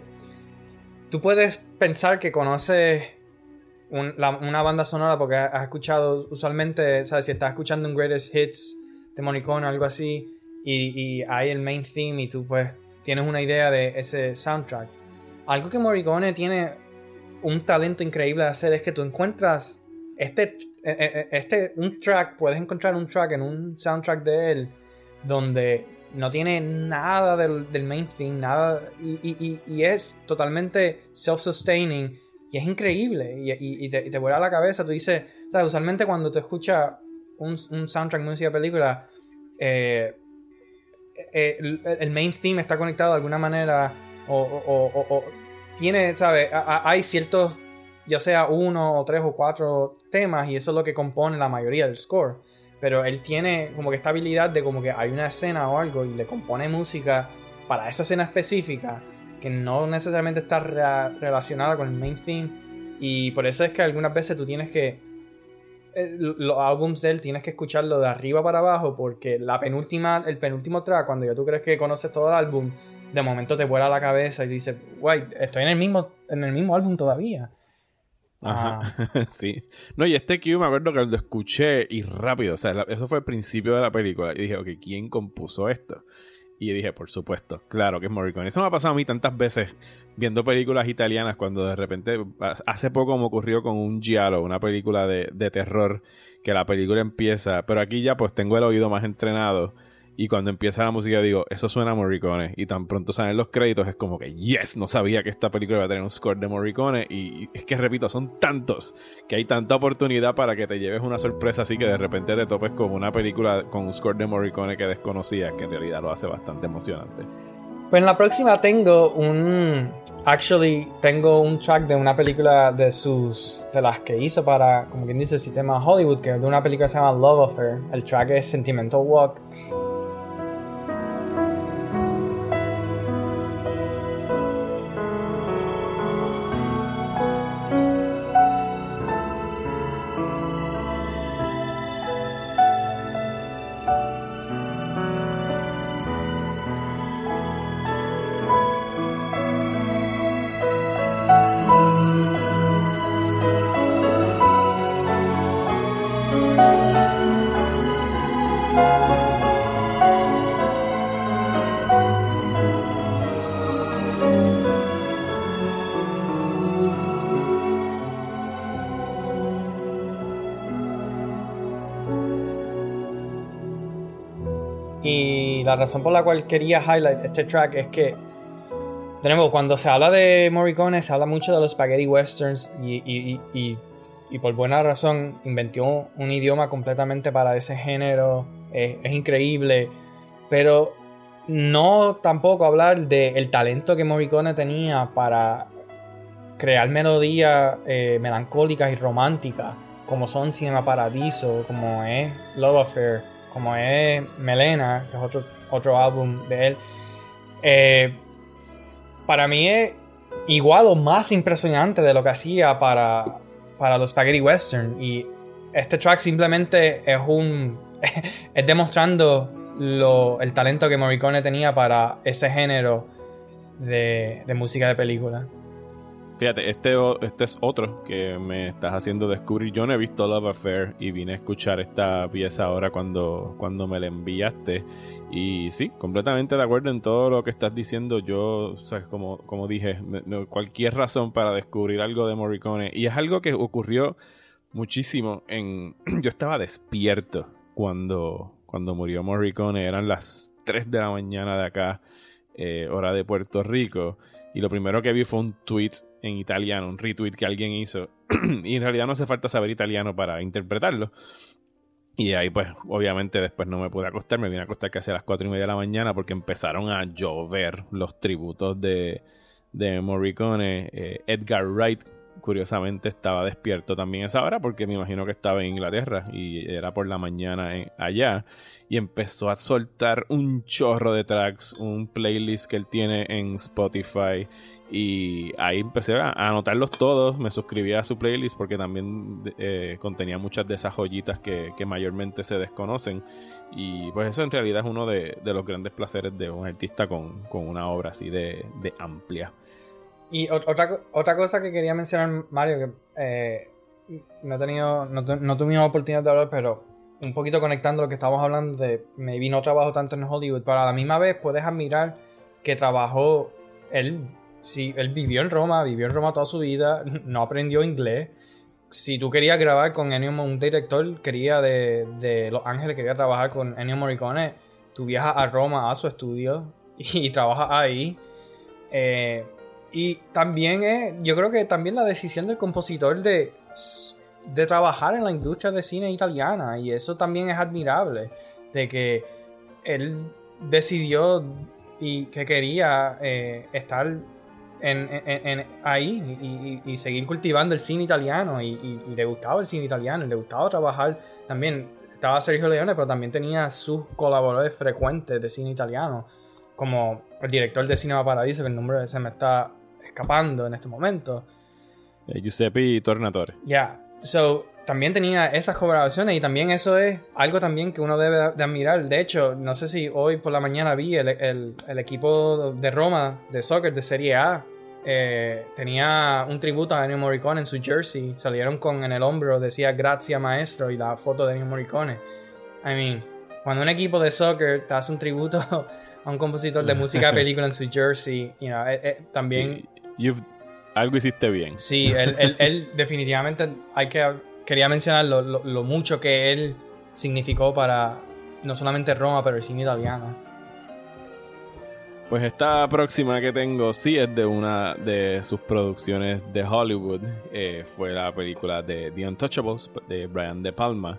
tú puedes pensar que conoces una banda sonora porque has escuchado, usualmente, ¿sabes? Si estás escuchando un Greatest Hits de Morricone o algo así, y hay el main theme y tú pues tienes una idea de ese soundtrack. Algo que Morricone tiene un talento increíble de hacer es que tú encuentras este, e, e, e, este un track, puedes encontrar un track en un soundtrack de él donde no tiene nada del, del main theme, nada, y, y, es totalmente self-sustaining y es increíble y, te, te, vuela la cabeza. Tú dices. Usualmente cuando te escuchas un, un soundtrack, música, película, eh, eh, el, main theme está conectado de alguna manera o, tiene, ¿sabes? hay ciertos, ya sea uno o tres o cuatro temas y eso es lo que compone la mayoría del score. Pero él tiene como que esta habilidad de como que hay una escena o algo y le compone música para esa escena específica que no necesariamente está relacionada con el main theme. Y por eso es que algunas veces tú tienes que. Eh, los álbums de él tienes que escucharlo de arriba para abajo porque la penúltima, el penúltimo track, cuando ya tú crees que conoces todo el álbum, de momento te vuela la cabeza y dices, guay, estoy en el mismo, en el mismo álbum todavía. Ajá, ah. sí. No, y este Q me acuerdo que lo escuché y rápido, o sea, eso fue el principio de la película. Y dije, ok, ¿quién compuso esto? Y dije, por supuesto, claro que es Morricone. Eso me ha pasado a mí tantas veces viendo películas italianas cuando de repente, hace poco me ocurrió con un Giallo, una película de, de terror, que la película empieza, pero aquí ya pues tengo el oído más entrenado y cuando empieza la música digo, eso suena a Morricone. Y tan pronto salen los créditos es como que, yes, no sabía que esta película iba a tener un score de Morricone. Y es que, repito, son tantos que hay tanta oportunidad para que te lleves una sorpresa así que de repente te topes con una película con un score de Morricone que desconocías, que en realidad lo hace bastante emocionante. Pues en la próxima tengo un. Actually, tengo un track de una película de sus. de las que hizo para, como quien dice, el sistema Hollywood, que es de una película que se llama Love Affair. El track es Sentimental Walk. Razón por la cual quería highlight este track es que, tenemos cuando se habla de Morricone, se habla mucho de los spaghetti westerns y, por buena razón inventó un idioma completamente para ese género. Es, increíble. Pero no tampoco hablar del talento que Morricone tenía para crear melodías eh, melancólicas y románticas, como son Cinema Paradiso, como es Love Affair, como es Melena, que es otro otro álbum de él. Eh, para mí es igual o más impresionante de lo que hacía para, para los Spaghetti Western. Y este track simplemente es un. es demostrando lo, el talento que Morricone tenía para ese género de, de música de película. Fíjate, este, este es otro que me estás haciendo descubrir. Yo no he visto Love Affair y vine a escuchar esta pieza ahora cuando, cuando me la enviaste. Y sí, completamente de acuerdo en todo lo que estás diciendo. Yo, o como, como dije, cualquier razón para descubrir algo de Morricone. Y es algo que ocurrió muchísimo en... Yo estaba despierto cuando, cuando murió Morricone. Eran las 3 de la mañana de acá, eh, hora de Puerto Rico. Y lo primero que vi fue un tweet en italiano, un retweet que alguien hizo. y en realidad no hace falta saber italiano para interpretarlo. Y ahí, pues, obviamente, después no me pude acostar. Me vine a acostar casi a las 4 y media de la mañana porque empezaron a llover los tributos de, de Morricone. Eh, Edgar Wright curiosamente estaba despierto también esa hora porque me imagino que estaba en Inglaterra y era por la mañana allá y empezó a soltar un chorro de tracks, un playlist que él tiene en Spotify y ahí empecé a anotarlos todos, me suscribí a su playlist porque también eh, contenía muchas de esas joyitas que, mayormente se desconocen y pues eso en realidad es uno de, los grandes placeres de un artista con, una obra así de, amplia. Y otra, otra cosa que quería mencionar, Mario, que eh, no he tenido, no, no tuvimos oportunidad de hablar, pero un poquito conectando lo que estábamos hablando de me vino trabajo tanto en Hollywood, pero a la misma vez puedes admirar que trabajó él si él vivió en Roma, vivió en Roma toda su vida, no aprendió inglés. Si tú querías grabar con Ennio, un director quería de, Los Ángeles, quería trabajar con Ennio Morricone, tú viajas a Roma a su estudio y, trabajas ahí. Eh, y también es, yo creo que también la decisión del compositor de, de trabajar en la industria de cine italiana, y eso también es admirable, de que él decidió y que quería eh, estar en, ahí y, seguir cultivando el cine italiano y, le gustaba el cine italiano y le gustaba trabajar también. Estaba Sergio Leone pero también tenía sus colaboradores frecuentes de cine italiano como el director de Cinema Paradiso que el nombre se me está escapando en este momento. Eh, Giuseppe Tornatore. Ya so también tenía esas colaboraciones y también eso es algo también que uno debe de admirar. De hecho, no sé si hoy por la mañana vi el, equipo de Roma de soccer de Serie A. Eh, tenía un tributo a Ennio Morricone en su jersey. Salieron con en el hombro, decía Gracias Maestro y la foto de Ennio Morricone. I mean, cuando un equipo de soccer te hace un tributo a un compositor de música de película en su jersey, you know, eh, eh, también... algo hiciste bien. Sí, él definitivamente hay que quería mencionar lo, mucho que él significó para no solamente Roma, pero el cine italiano. Pues esta próxima que tengo sí es de una de sus producciones de Hollywood. Eh, fue la película de The Untouchables de Brian De Palma.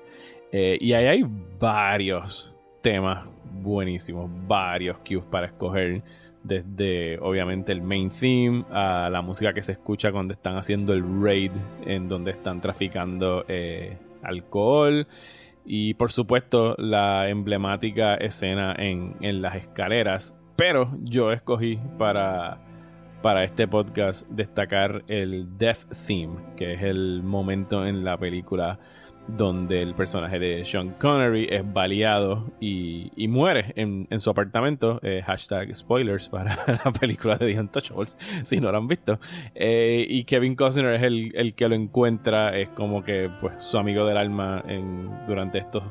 Eh, y ahí hay varios temas buenísimos, varios cues para escoger desde obviamente el main theme a la música que se escucha cuando están haciendo el raid en donde están traficando eh, alcohol. Y por supuesto la emblemática escena en, en, las escaleras. Pero yo escogí para para este podcast destacar el death theme que es el momento en la película donde el personaje de Sean Connery es baleado y, muere en, su apartamento. Eh, hashtag spoilers para la película de The Untouchables, si no lo han visto. Eh, y Kevin Costner es el, que lo encuentra, es como que pues su amigo del alma durante estos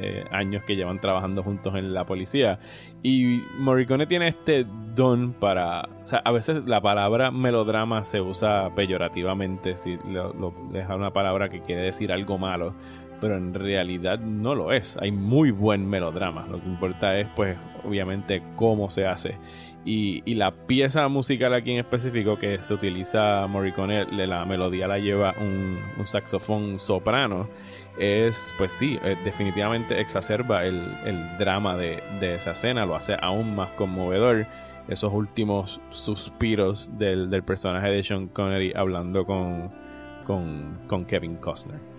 eh, años que llevan trabajando juntos en la policía. Y Morricone tiene este don para... O sea, a veces la palabra melodrama se usa peyorativamente, si lo, lo, es una palabra que quiere decir algo malo pero en realidad no lo es. Hay muy buen melodrama. Lo que importa es, pues, obviamente, cómo se hace. Y, la pieza musical aquí en específico que se utiliza Morricone, la melodía la lleva un, saxofón soprano, es, pues sí, eh, definitivamente exacerba el, drama de, esa escena, lo hace aún más conmovedor. Esos últimos suspiros del, personaje de Sean Connery hablando con, con Kevin Costner.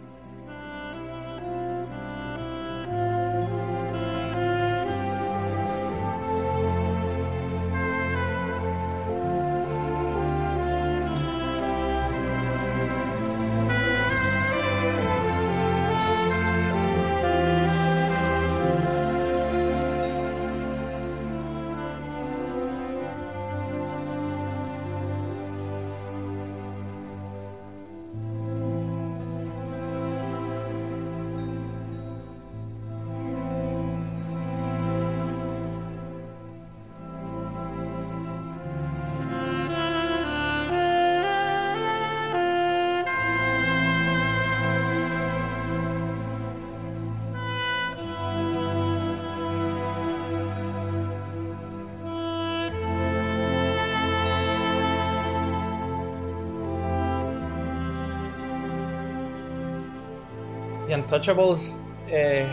The Untouchables eh,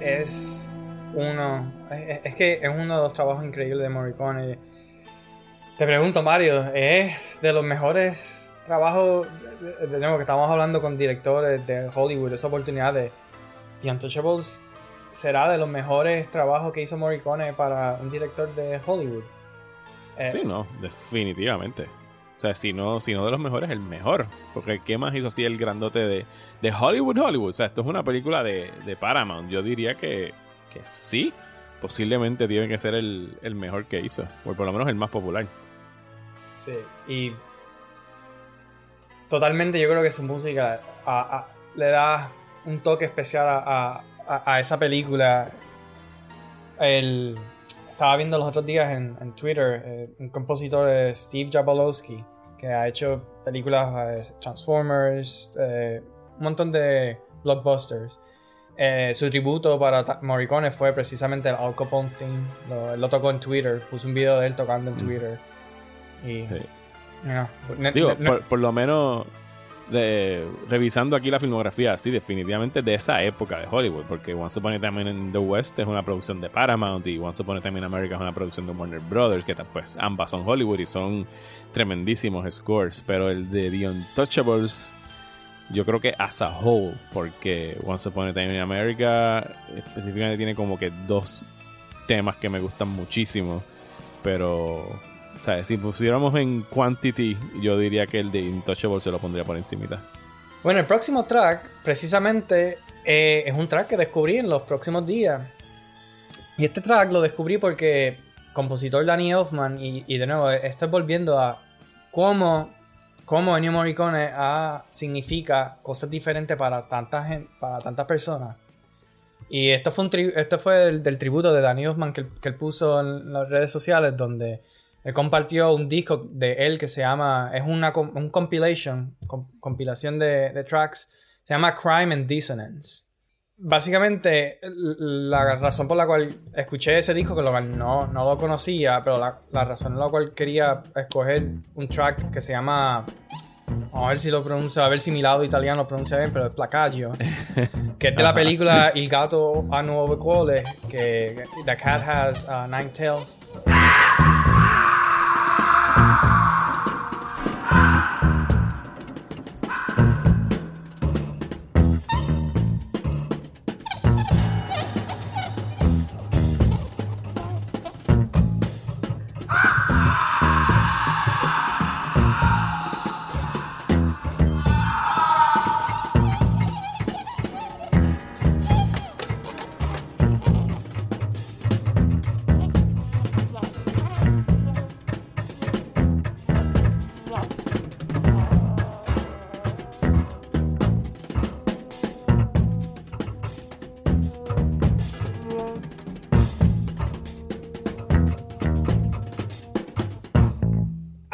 es uno. Es, que es uno de los trabajos increíbles de Morricone. Te pregunto, Mario, ¿es de los mejores trabajo, de nuevo, que estamos hablando con directores de Hollywood, esa oportunidad de The Untouchables será de los mejores trabajos que hizo Morricone para un director de Hollywood. Eh, sí, no, definitivamente. O sea, si no, si no de los mejores, el mejor. Porque ¿qué más hizo así el grandote de, de Hollywood, Hollywood? O sea, esto es una película de, de Paramount. Yo diría que, que sí. Posiblemente tiene que ser el, el mejor que hizo. O por lo menos el más popular. Sí, y totalmente yo creo que su música le da un toque especial a, a, esa película. El, estaba viendo los otros días en, en Twitter eh, un compositor, eh, Steve Jabolowski, que ha hecho películas eh, Transformers, un montón de blockbusters. su tributo para Morricone fue precisamente el Al Capone theme. Lo, lo, tocó en Twitter, puso un video de él tocando en mm. Twitter. Y, Digo, por, lo menos de, revisando aquí la filmografía, sí, definitivamente de esa época de Hollywood, porque Once Upon a Time in the West es una producción de Paramount y Once Upon a Time in America es una producción de Warner Brothers, que pues ambas son Hollywood y son tremendísimos scores, pero el de The Untouchables yo creo que as a whole, porque Once Upon a Time in America específicamente tiene como que dos temas que me gustan muchísimo, pero o sea, si pusiéramos en quantity, yo diría que el de Intouchable se lo pondría por encimita. Bueno, el próximo track, precisamente, eh, es un track que descubrí en los próximos días. Y este track lo descubrí porque compositor Danny Elfman, y, de nuevo, estoy volviendo a cómo, cómo Ennio Morricone significa cosas diferentes para, tanta gente, para tantas personas. Y esto fue, un esto fue el, del tributo de Danny Elfman que, que él puso en las redes sociales, donde él compartió un disco de él que se llama, es una un compilation, compilación de, tracks, se llama Crime and Dissonance. Básicamente, la razón por la cual escuché ese disco, que no, no lo conocía, pero la, la, razón por la cual quería escoger un track que se llama, vamos a ver si lo pronuncio, a ver si mi lado italiano lo pronuncia bien, pero es Placaggio, que es de la película Il gatto a nuove cuole, que The Cat Has uh, Nine Tails. Bye.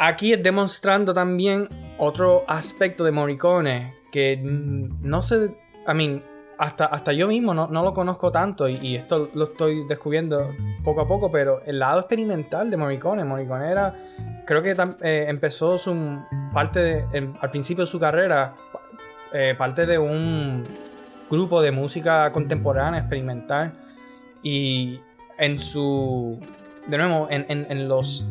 Aquí es demostrando también otro aspecto de Morricone que no sé, I mean, hasta, hasta yo mismo no, lo conozco tanto y, esto lo estoy descubriendo poco a poco, pero el lado experimental de Morricone, Morricone era, creo que eh, empezó su parte al principio de su carrera, eh, parte de un grupo de música contemporánea experimental y en su, de nuevo, en, en los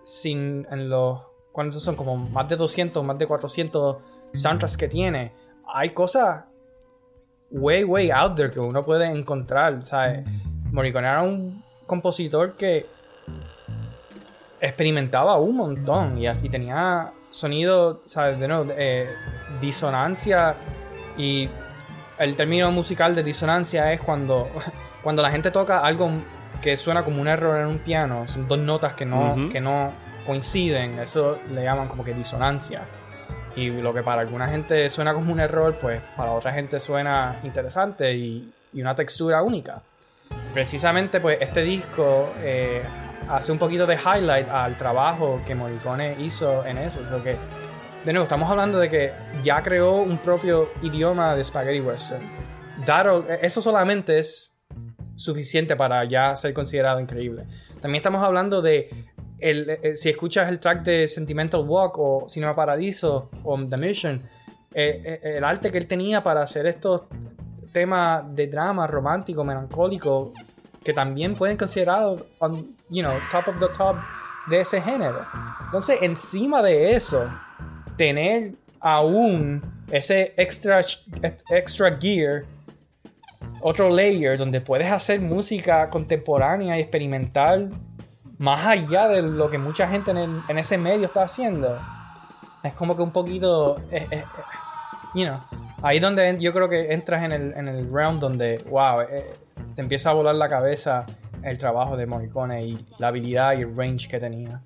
sin en los cuántos son como más de 200, más de 400 soundtracks que tiene, hay cosas way way out there que uno puede encontrar, ¿sabes? Morricone era un compositor que experimentaba un montón y, así tenía sonido, ¿sabes? De nuevo, eh, disonancia y el término musical de disonancia es cuando, cuando la gente toca algo que suena como un error en un piano, son dos notas que no, que no coinciden, eso le llaman como que disonancia. Y lo que para alguna gente suena como un error, pues para otra gente suena interesante y, una textura única. Precisamente, pues este disco eh, hace un poquito de highlight al trabajo que Morricone hizo en eso. eso que, de nuevo, estamos hablando de que ya creó un propio idioma de Spaghetti Western. eso solamente es suficiente para ya ser considerado increíble. También estamos hablando de eh, si escuchas el track de Sentimental Walk o Cinema Paradiso o The Mission, eh, eh, el arte que él tenía para hacer estos temas de drama romántico, melancólico, que también pueden considerados, you know, top of the top de ese género. Entonces, encima de eso, tener aún ese extra, extra gear, otro layer donde puedes hacer música contemporánea y experimental más allá de lo que mucha gente en, ese medio está haciendo. Es como que un poquito, eh, eh, eh, you know, ahí donde yo creo que entras en el, en el realm donde, wow, te empieza a volar la cabeza el trabajo de Morricone y la habilidad y el range que tenía.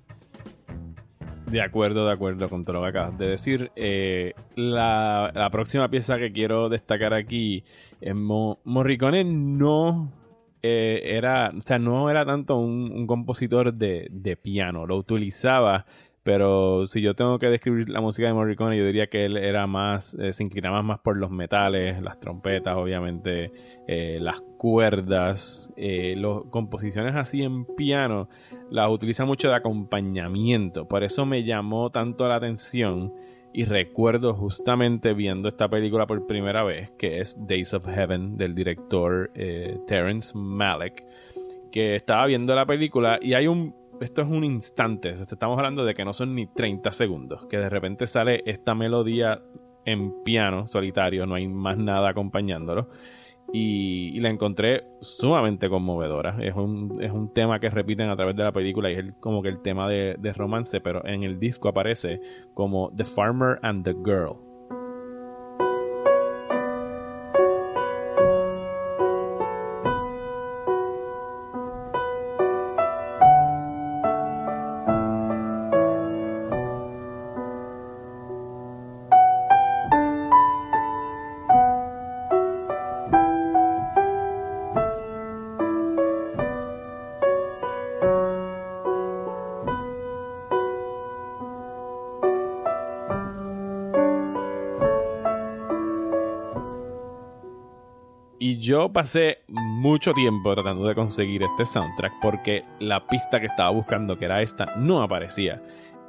De acuerdo, de acuerdo con todo lo que acabas de decir. Eh, la, próxima pieza que quiero destacar aquí es Morricone no eh, era, o sea, no era tanto un, compositor de, piano, lo utilizaba pero si yo tengo que describir la música de Morricone, yo diría que él era más, eh, se inclinaba más por los metales, las trompetas, obviamente, eh, las cuerdas, eh, las composiciones así en piano, las utiliza mucho de acompañamiento. Por eso me llamó tanto la atención y recuerdo justamente viendo esta película por primera vez, que es Days of Heaven del director Terrence Malick, que estaba viendo la película y hay un esto es un instante. Estamos hablando de que no son ni 30 segundos. Que de repente sale esta melodía en piano solitario, no hay más nada acompañándolo. Y, la encontré sumamente conmovedora. Es un, es un, tema que repiten a través de la película y es como que el tema de romance, pero en el disco aparece como The Farmer and the Girl. Yo pasé mucho tiempo tratando de conseguir este soundtrack porque la pista que estaba buscando, que era esta, no aparecía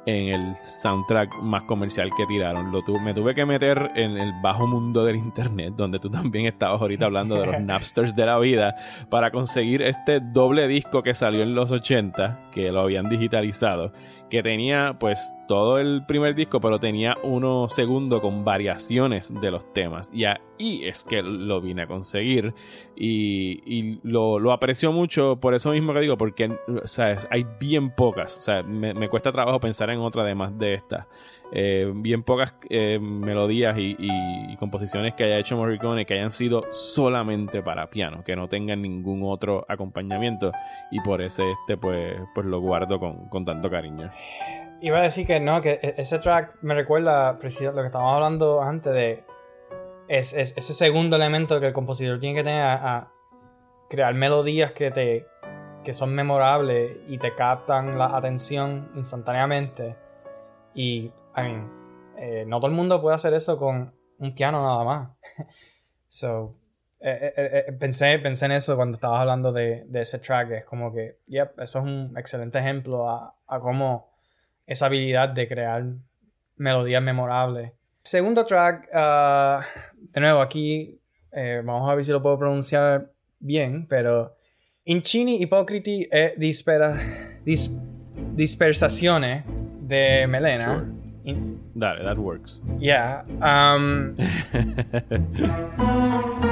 en el soundtrack más comercial que tiraron. Lo me tuve que meter en el bajo mundo del internet, donde tú también estabas ahorita hablando de los Napsters de la vida, para conseguir este doble disco que salió en los 80, que lo habían digitalizado, que tenía pues todo el primer disco, pero tenía uno segundo con variaciones de los temas. Y ahí es que lo vine a conseguir. Y, lo, lo, aprecio mucho por eso mismo que digo, porque hay bien pocas. O sea, me, cuesta trabajo pensar en otra además de esta. Eh, bien pocas eh, melodías y, composiciones que haya hecho Morricone que hayan sido solamente para piano, que no tengan ningún otro acompañamiento. Y por ese este, pues, pues lo guardo con, con tanto cariño. Iba a decir que no, que e-, ese track me recuerda lo que estábamos hablando antes de es, ese segundo elemento que el compositor tiene que tener a, crear melodías que te que son memorables y te captan la atención instantáneamente. Y, I mean, eh, no todo el mundo puede hacer eso con un piano nada más. so, eh, eh, pensé, pensé en eso cuando estabas hablando de, de, ese track. Es como que, yep, eso es un excelente ejemplo a, a cómo esa habilidad de crear melodías memorables. Segundo track, uh, de nuevo aquí, eh, vamos a ver si lo puedo pronunciar bien, pero Incini Ipocriti e dispera, dis, dispersazione de Melena. Sure. that, that works. Yeah. Um,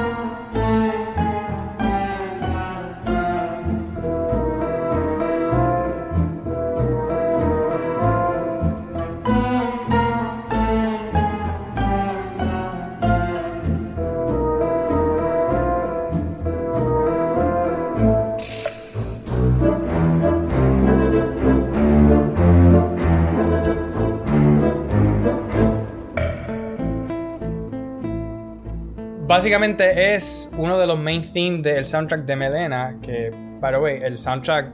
básicamente es uno de los main themes del soundtrack de Melena. Que, by the way, el soundtrack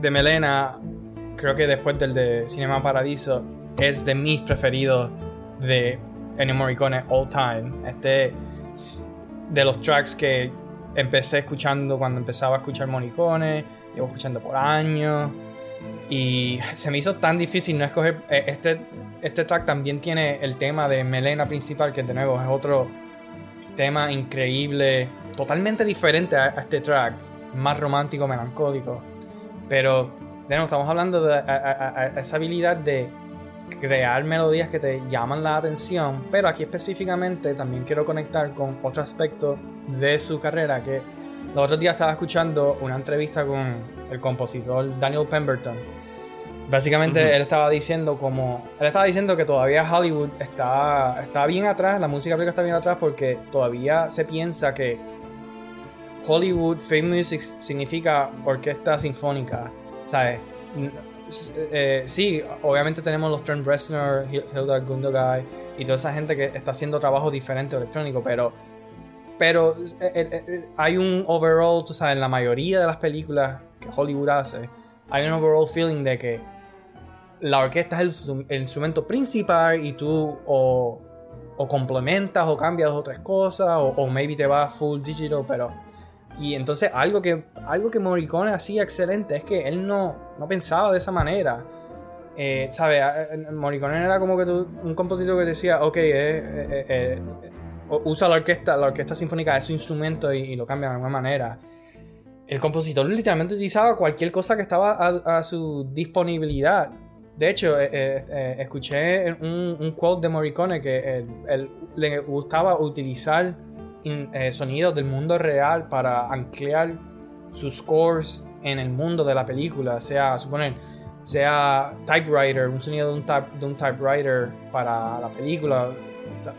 de Melena, creo que después del de Cinema Paradiso, es de mis preferidos de Ennio Morricone all time. Este de los tracks que empecé escuchando cuando empezaba a escuchar Morricone, llevo escuchando por años. Y se me hizo tan difícil no escoger. Eh, este, este track también tiene el tema de Melena principal, que de nuevo es otro tema increíble, totalmente diferente a, este track, más romántico, melancólico. Pero, de nuevo, estamos hablando de esa habilidad de crear melodías que te llaman la atención, pero aquí específicamente también quiero conectar con otro aspecto de su carrera que los otros días estaba escuchando una entrevista con el compositor Daniel Pemberton. Básicamente él estaba diciendo como él estaba diciendo que todavía Hollywood está, está bien atrás, la música está bien atrás porque todavía se piensa que Hollywood Film Music significa orquesta sinfónica, ¿sabes? Eh, sí, obviamente tenemos los Trent Reznor, Hilda Gundogai y toda esa gente que está haciendo trabajo diferente electrónico, pero pero eh, eh, hay un overall, tú sabes, en la mayoría de las películas que Hollywood hace, hay un overall feeling de que la orquesta es el, instrumento principal y tú o, complementas o cambias otras cosas o, o maybe te vas full digital, pero y entonces algo que, algo que Morricone hacía excelente es que él no, no pensaba de esa manera. Eh, ¿Sabes? Morricone era como que un compositor que decía, ok, eh, eh, eh, usa la orquesta, la orquesta sinfónica es su instrumento y, lo cambia de alguna manera. El compositor literalmente utilizaba cualquier cosa que estaba a, su disponibilidad. De hecho, escuché un, un, quote de Morricone que le gustaba utilizar eh, sonidos del mundo real para anclar sus scores en el mundo de la película, sea, suponer, sea typewriter, un sonido de un, de un typewriter para la película,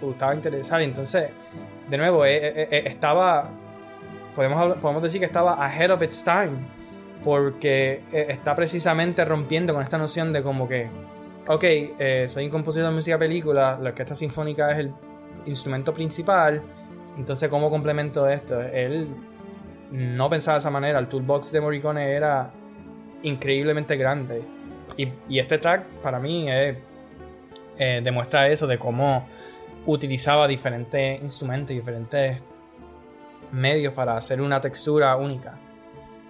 estaba interesante. Entonces, de nuevo, eh, eh, estaba, podemos, podemos decir que estaba ahead of its time, porque está precisamente rompiendo con esta noción de como que, ok, soy un compositor de música película, la orquesta sinfónica es el instrumento principal, entonces, ¿cómo complemento esto? Él no pensaba de esa manera. El toolbox de Morricone era increíblemente grande. Y, este track, para mí, eh, demuestra eso de cómo utilizaba diferentes instrumentos diferentes medios para hacer una textura única.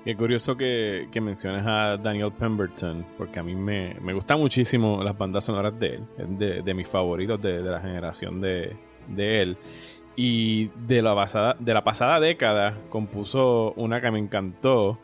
Qué curioso que, menciones a Daniel Pemberton, porque a mí me, me gustan muchísimo las bandas sonoras de él, de, de mis favoritos de, la generación de, de él. Y de la, pasada, de la pasada década compuso una que me encantó,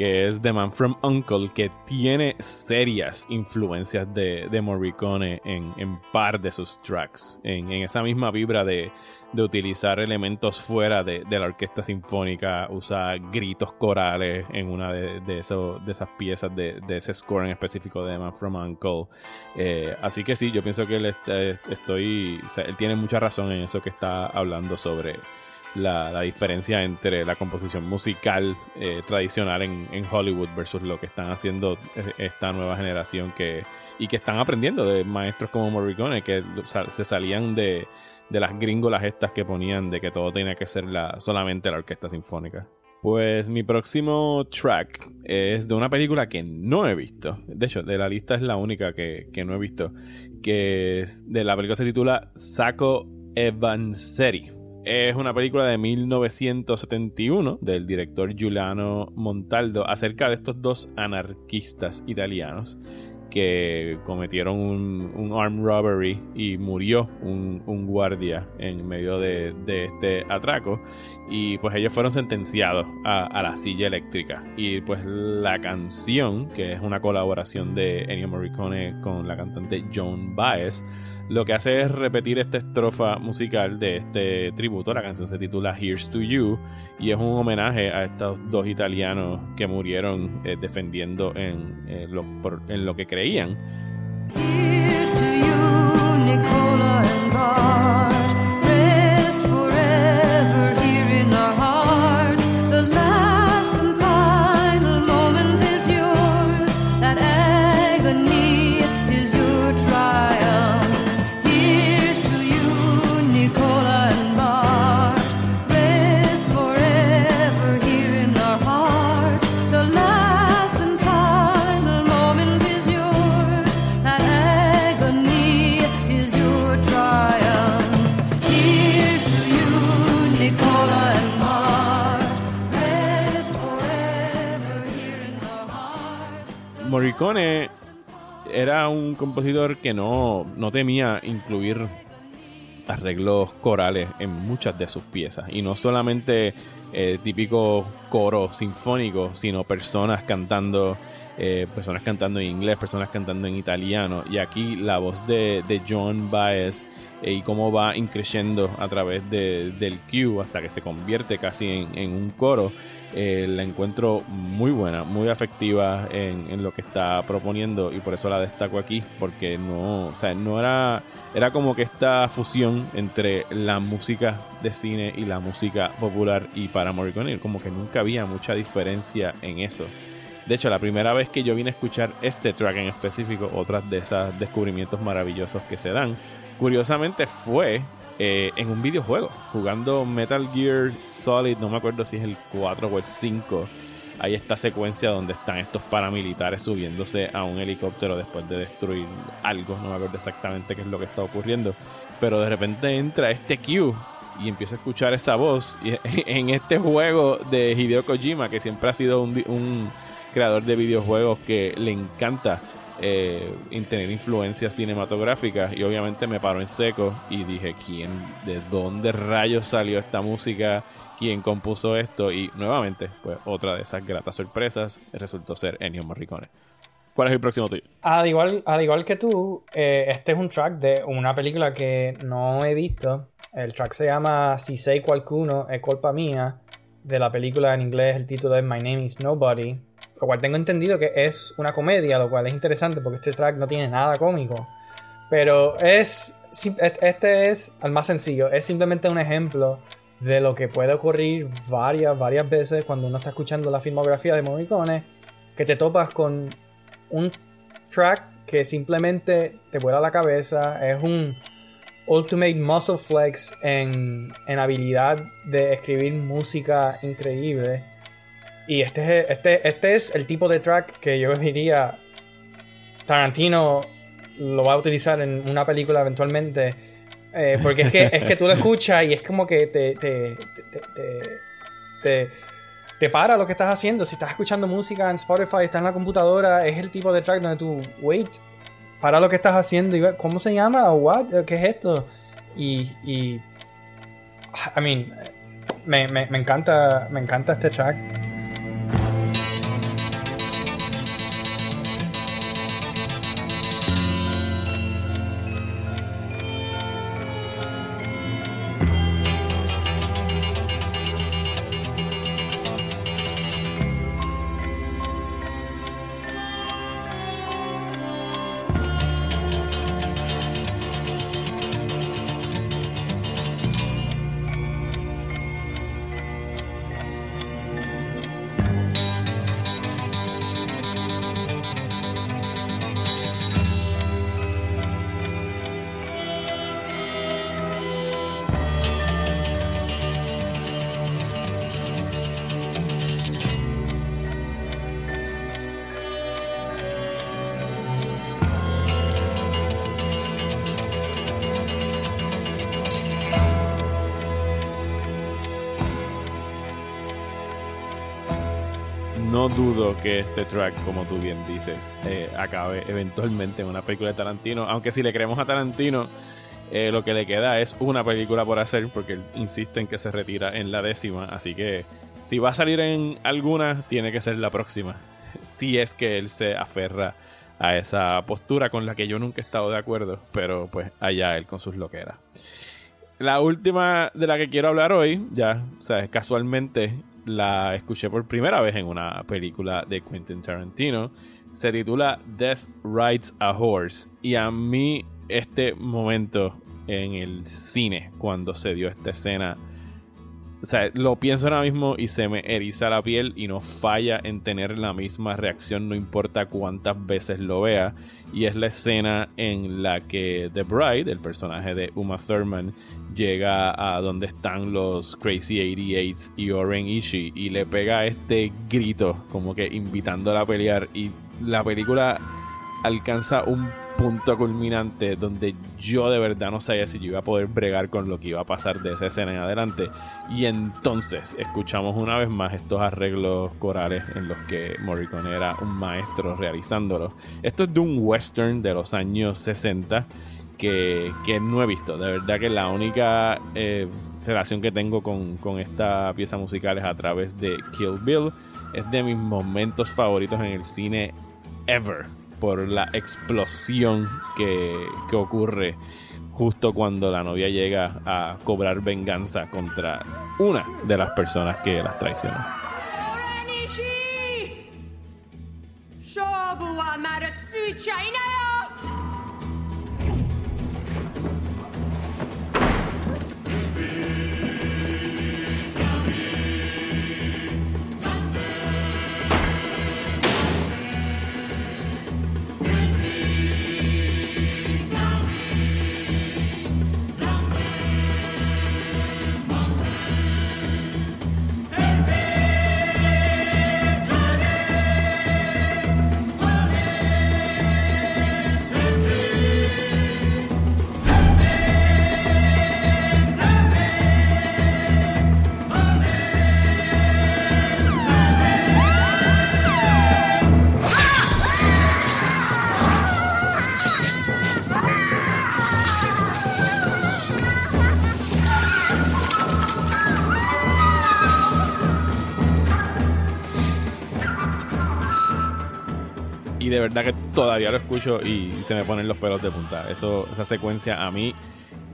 que es The Man from Uncle, que tiene serias influencias de, de Morricone en, en, par de sus tracks, en, en esa misma vibra de, de, utilizar elementos fuera de, de, la orquesta sinfónica, usa gritos corales en una de, de, eso, de esas piezas de, ese score en específico de The Man from Uncle. Eh, así que sí, yo pienso que él, estoy, él tiene mucha razón en eso que está hablando sobre la, diferencia entre la composición musical eh, tradicional en, Hollywood versus lo que están haciendo eh, esta nueva generación que y que están aprendiendo de maestros como Morricone que se salían de, las gringolas estas que ponían de que todo tenía que ser la, solamente la orquesta sinfónica. Pues mi próximo track es de una película que no he visto. De hecho, de la lista es la única que, que no he visto. Que es de la película se titula Saco Evanseri es una película de 1971 del director Giuliano Montaldo acerca de estos dos anarquistas italianos que cometieron un, un armed robbery y murió un, guardia en medio de, este atraco y pues ellos fueron sentenciados a, la silla eléctrica y pues la canción que es una colaboración de Ennio Morricone con la cantante Joan Baez lo que hace es repetir esta estrofa musical de este tributo. La canción se titula Here's to You y es un homenaje a estos dos italianos que murieron eh, defendiendo en, eh, lo, en lo que creían. Morricone era un compositor que no, temía incluir arreglos corales en muchas de sus piezas. Y no solamente eh, típicos coros sinfónicos, sino personas cantando eh, personas cantando en inglés, personas cantando en italiano. Y aquí la voz de, de John Baez eh, y cómo va increciendo a través del cue hasta que se convierte casi en, un coro. Eh, la encuentro muy buena, muy afectiva en, lo que está proponiendo y por eso la destaco aquí, porque no, o sea, no era, era como que esta fusión entre la música de cine y la música popular y para Morricone, como que nunca había mucha diferencia en eso. De hecho, la primera vez que yo vine a escuchar este track en específico, otras de esos descubrimientos maravillosos que se dan, curiosamente fue eh, en un videojuego, jugando Metal Gear Solid, no me acuerdo si es el 4 o el 5. Hay esta secuencia donde están estos paramilitares subiéndose a un helicóptero después de destruir algo, no me acuerdo exactamente qué es lo que está ocurriendo, pero de repente entra este Q y empieza a escuchar esa voz y en este juego de Hideo Kojima, que siempre ha sido un, un creador de videojuegos que le encanta eh, tener influencias cinematográficas y obviamente me paró en seco y dije, ¿quién, de dónde rayos salió esta música? ¿Quién compuso esto? Y nuevamente, pues otra de esas gratas sorpresas resultó ser Ennio Morricone. ¿Cuál es el próximo tuyo? Al igual, al igual que tú, eh, este es un track de una película que no he visto. El track se llama Si sei qualcuno es culpa mía. De la película en inglés, el título es My Name is Nobody lo cual tengo entendido que es una comedia, lo cual es interesante porque este track no tiene nada cómico. Pero es. Este es al más sencillo. Es simplemente un ejemplo de lo que puede ocurrir varias, varias veces cuando uno está escuchando la filmografía de Morricone. Que te topas con un track que simplemente te vuela la cabeza. Es un ultimate muscle flex en, en habilidad de escribir música increíble. Y este es, este, este es el tipo de track que yo diría Tarantino lo va a utilizar en una película eventualmente. Eh, porque es que, es que tú lo escuchas y es como que te, te, te, te, para lo que estás haciendo. Si estás escuchando música en Spotify, estás en la computadora, es el tipo de track donde tú, wait, para lo que estás haciendo y ¿cómo se llama? What? ¿Qué es esto? Y, y I mean, me, me, me encanta, me encanta este track. No dudo que este track, como tú bien dices, eh, acabe eventualmente en una película de Tarantino. Aunque si le creemos a Tarantino, eh, lo que le queda es una película por hacer, porque insiste en que se retira en la décima. Así que si va a salir en alguna, tiene que ser la próxima. Si es que él se aferra a esa postura con la que yo nunca he estado de acuerdo, pero pues allá él con sus loqueras. La última de la que quiero hablar hoy, ya, o sea, casualmente la escuché por primera vez en una película de Quentin Tarantino. Se titula Death Rides a Horse. Y a mí este momento en el cine, cuando se dio esta escena, o sea, lo pienso ahora mismo y se me eriza la piel y no falla en tener la misma reacción, no importa cuántas veces lo vea. Y es la escena en la que The Bride, el personaje de Uma Thurman, llega a donde están los Crazy 88s y Oren Ishii y le pega este grito, como que invitándola a pelear. Y la película alcanza un punto culminante donde yo de verdad no sabía si yo iba a poder bregar con lo que iba a pasar de esa escena en adelante. Y entonces escuchamos una vez más estos arreglos corales en los que Morricone era un maestro realizándolos. Esto es de un western de los años 60 que, no he visto. De verdad que la única eh, relación que tengo con, con esta pieza musical es a través de Kill Bill. Es de mis momentos favoritos en el cine ever por la explosión que, que ocurre justo cuando la novia llega a cobrar venganza contra una de las personas que las traicionó. De verdad que todavía lo escucho y se me ponen los pelos de punta. Eso, esa secuencia a mí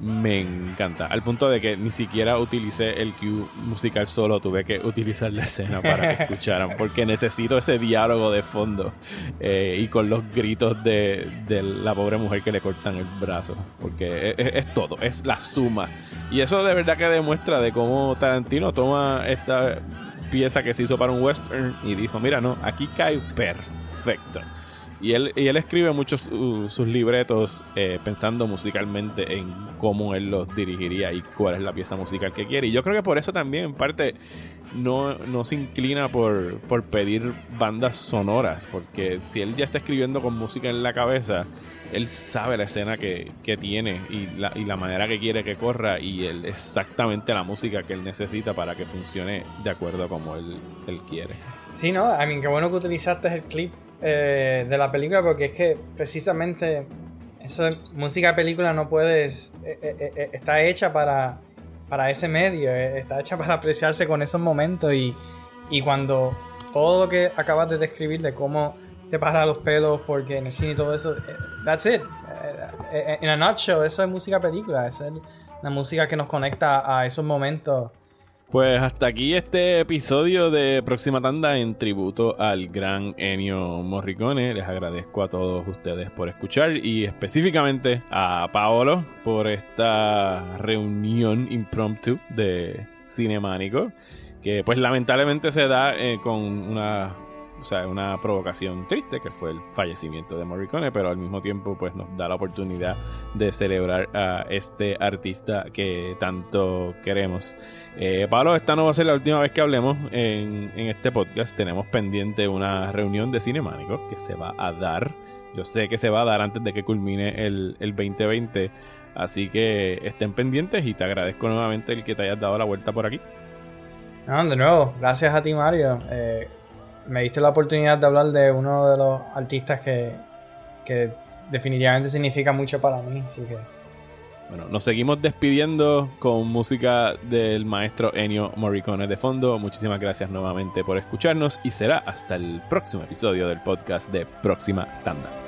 me encanta. Al punto de que ni siquiera utilicé el cue musical solo, tuve que utilizar la escena para que escucharan, porque necesito ese diálogo de fondo eh, y con los gritos de, la pobre mujer que le cortan el brazo, porque es, todo, es la suma. Y eso de verdad que demuestra de cómo Tarantino toma esta pieza que se hizo para un western y dijo, mira, no, aquí cae perfecto. Y él, y él escribe muchos sus libretos eh, pensando musicalmente en cómo él los dirigiría y cuál es la pieza musical que quiere. Y yo creo que por eso también, en parte, no, no se inclina por, por pedir bandas sonoras, porque si él ya está escribiendo con música en la cabeza, él sabe la escena que, que tiene y la, y la, manera que quiere que corra y él, exactamente la música que él necesita para que funcione de acuerdo a como él, él quiere. Sí, ¿no? A mí, qué bueno que utilizaste el clip eh, de la película porque es que precisamente eso de música película no puedes eh, eh, está hecha para para ese medio está hecha para apreciarse con esos momentos y, y cuando todo lo que acabas de describir de cómo te para los pelos porque en el cine y todo eso that's it. En a nutshell eso es música película es la música que nos conecta a esos momentos pues hasta aquí este episodio de Próxima Tanda en tributo al gran Ennio Morricone. Les agradezco a todos ustedes por escuchar y específicamente a Paolo por esta reunión impromptu de Cinemánico que pues lamentablemente se da eh, con una o sea, una provocación triste que fue el fallecimiento de Morricone, pero al mismo tiempo pues nos da la oportunidad de celebrar a este artista que tanto queremos. Eh, Pablo, esta no va a ser la última vez que hablemos en, este podcast. Tenemos pendiente una reunión de cinemánicos que se va a dar. Yo sé que se va a dar antes de que culmine el, el 2020. Así que estén pendientes y te agradezco nuevamente el que te hayas dado la vuelta por aquí. De nuevo, gracias a ti Mario. Eh, me diste la oportunidad de hablar de uno de los artistas que, que definitivamente significa mucho para mí, así que... Bueno, nos seguimos despidiendo con música del maestro Ennio Morricone de fondo. Muchísimas gracias nuevamente por escucharnos y será hasta el próximo episodio del podcast de Próxima Tanda.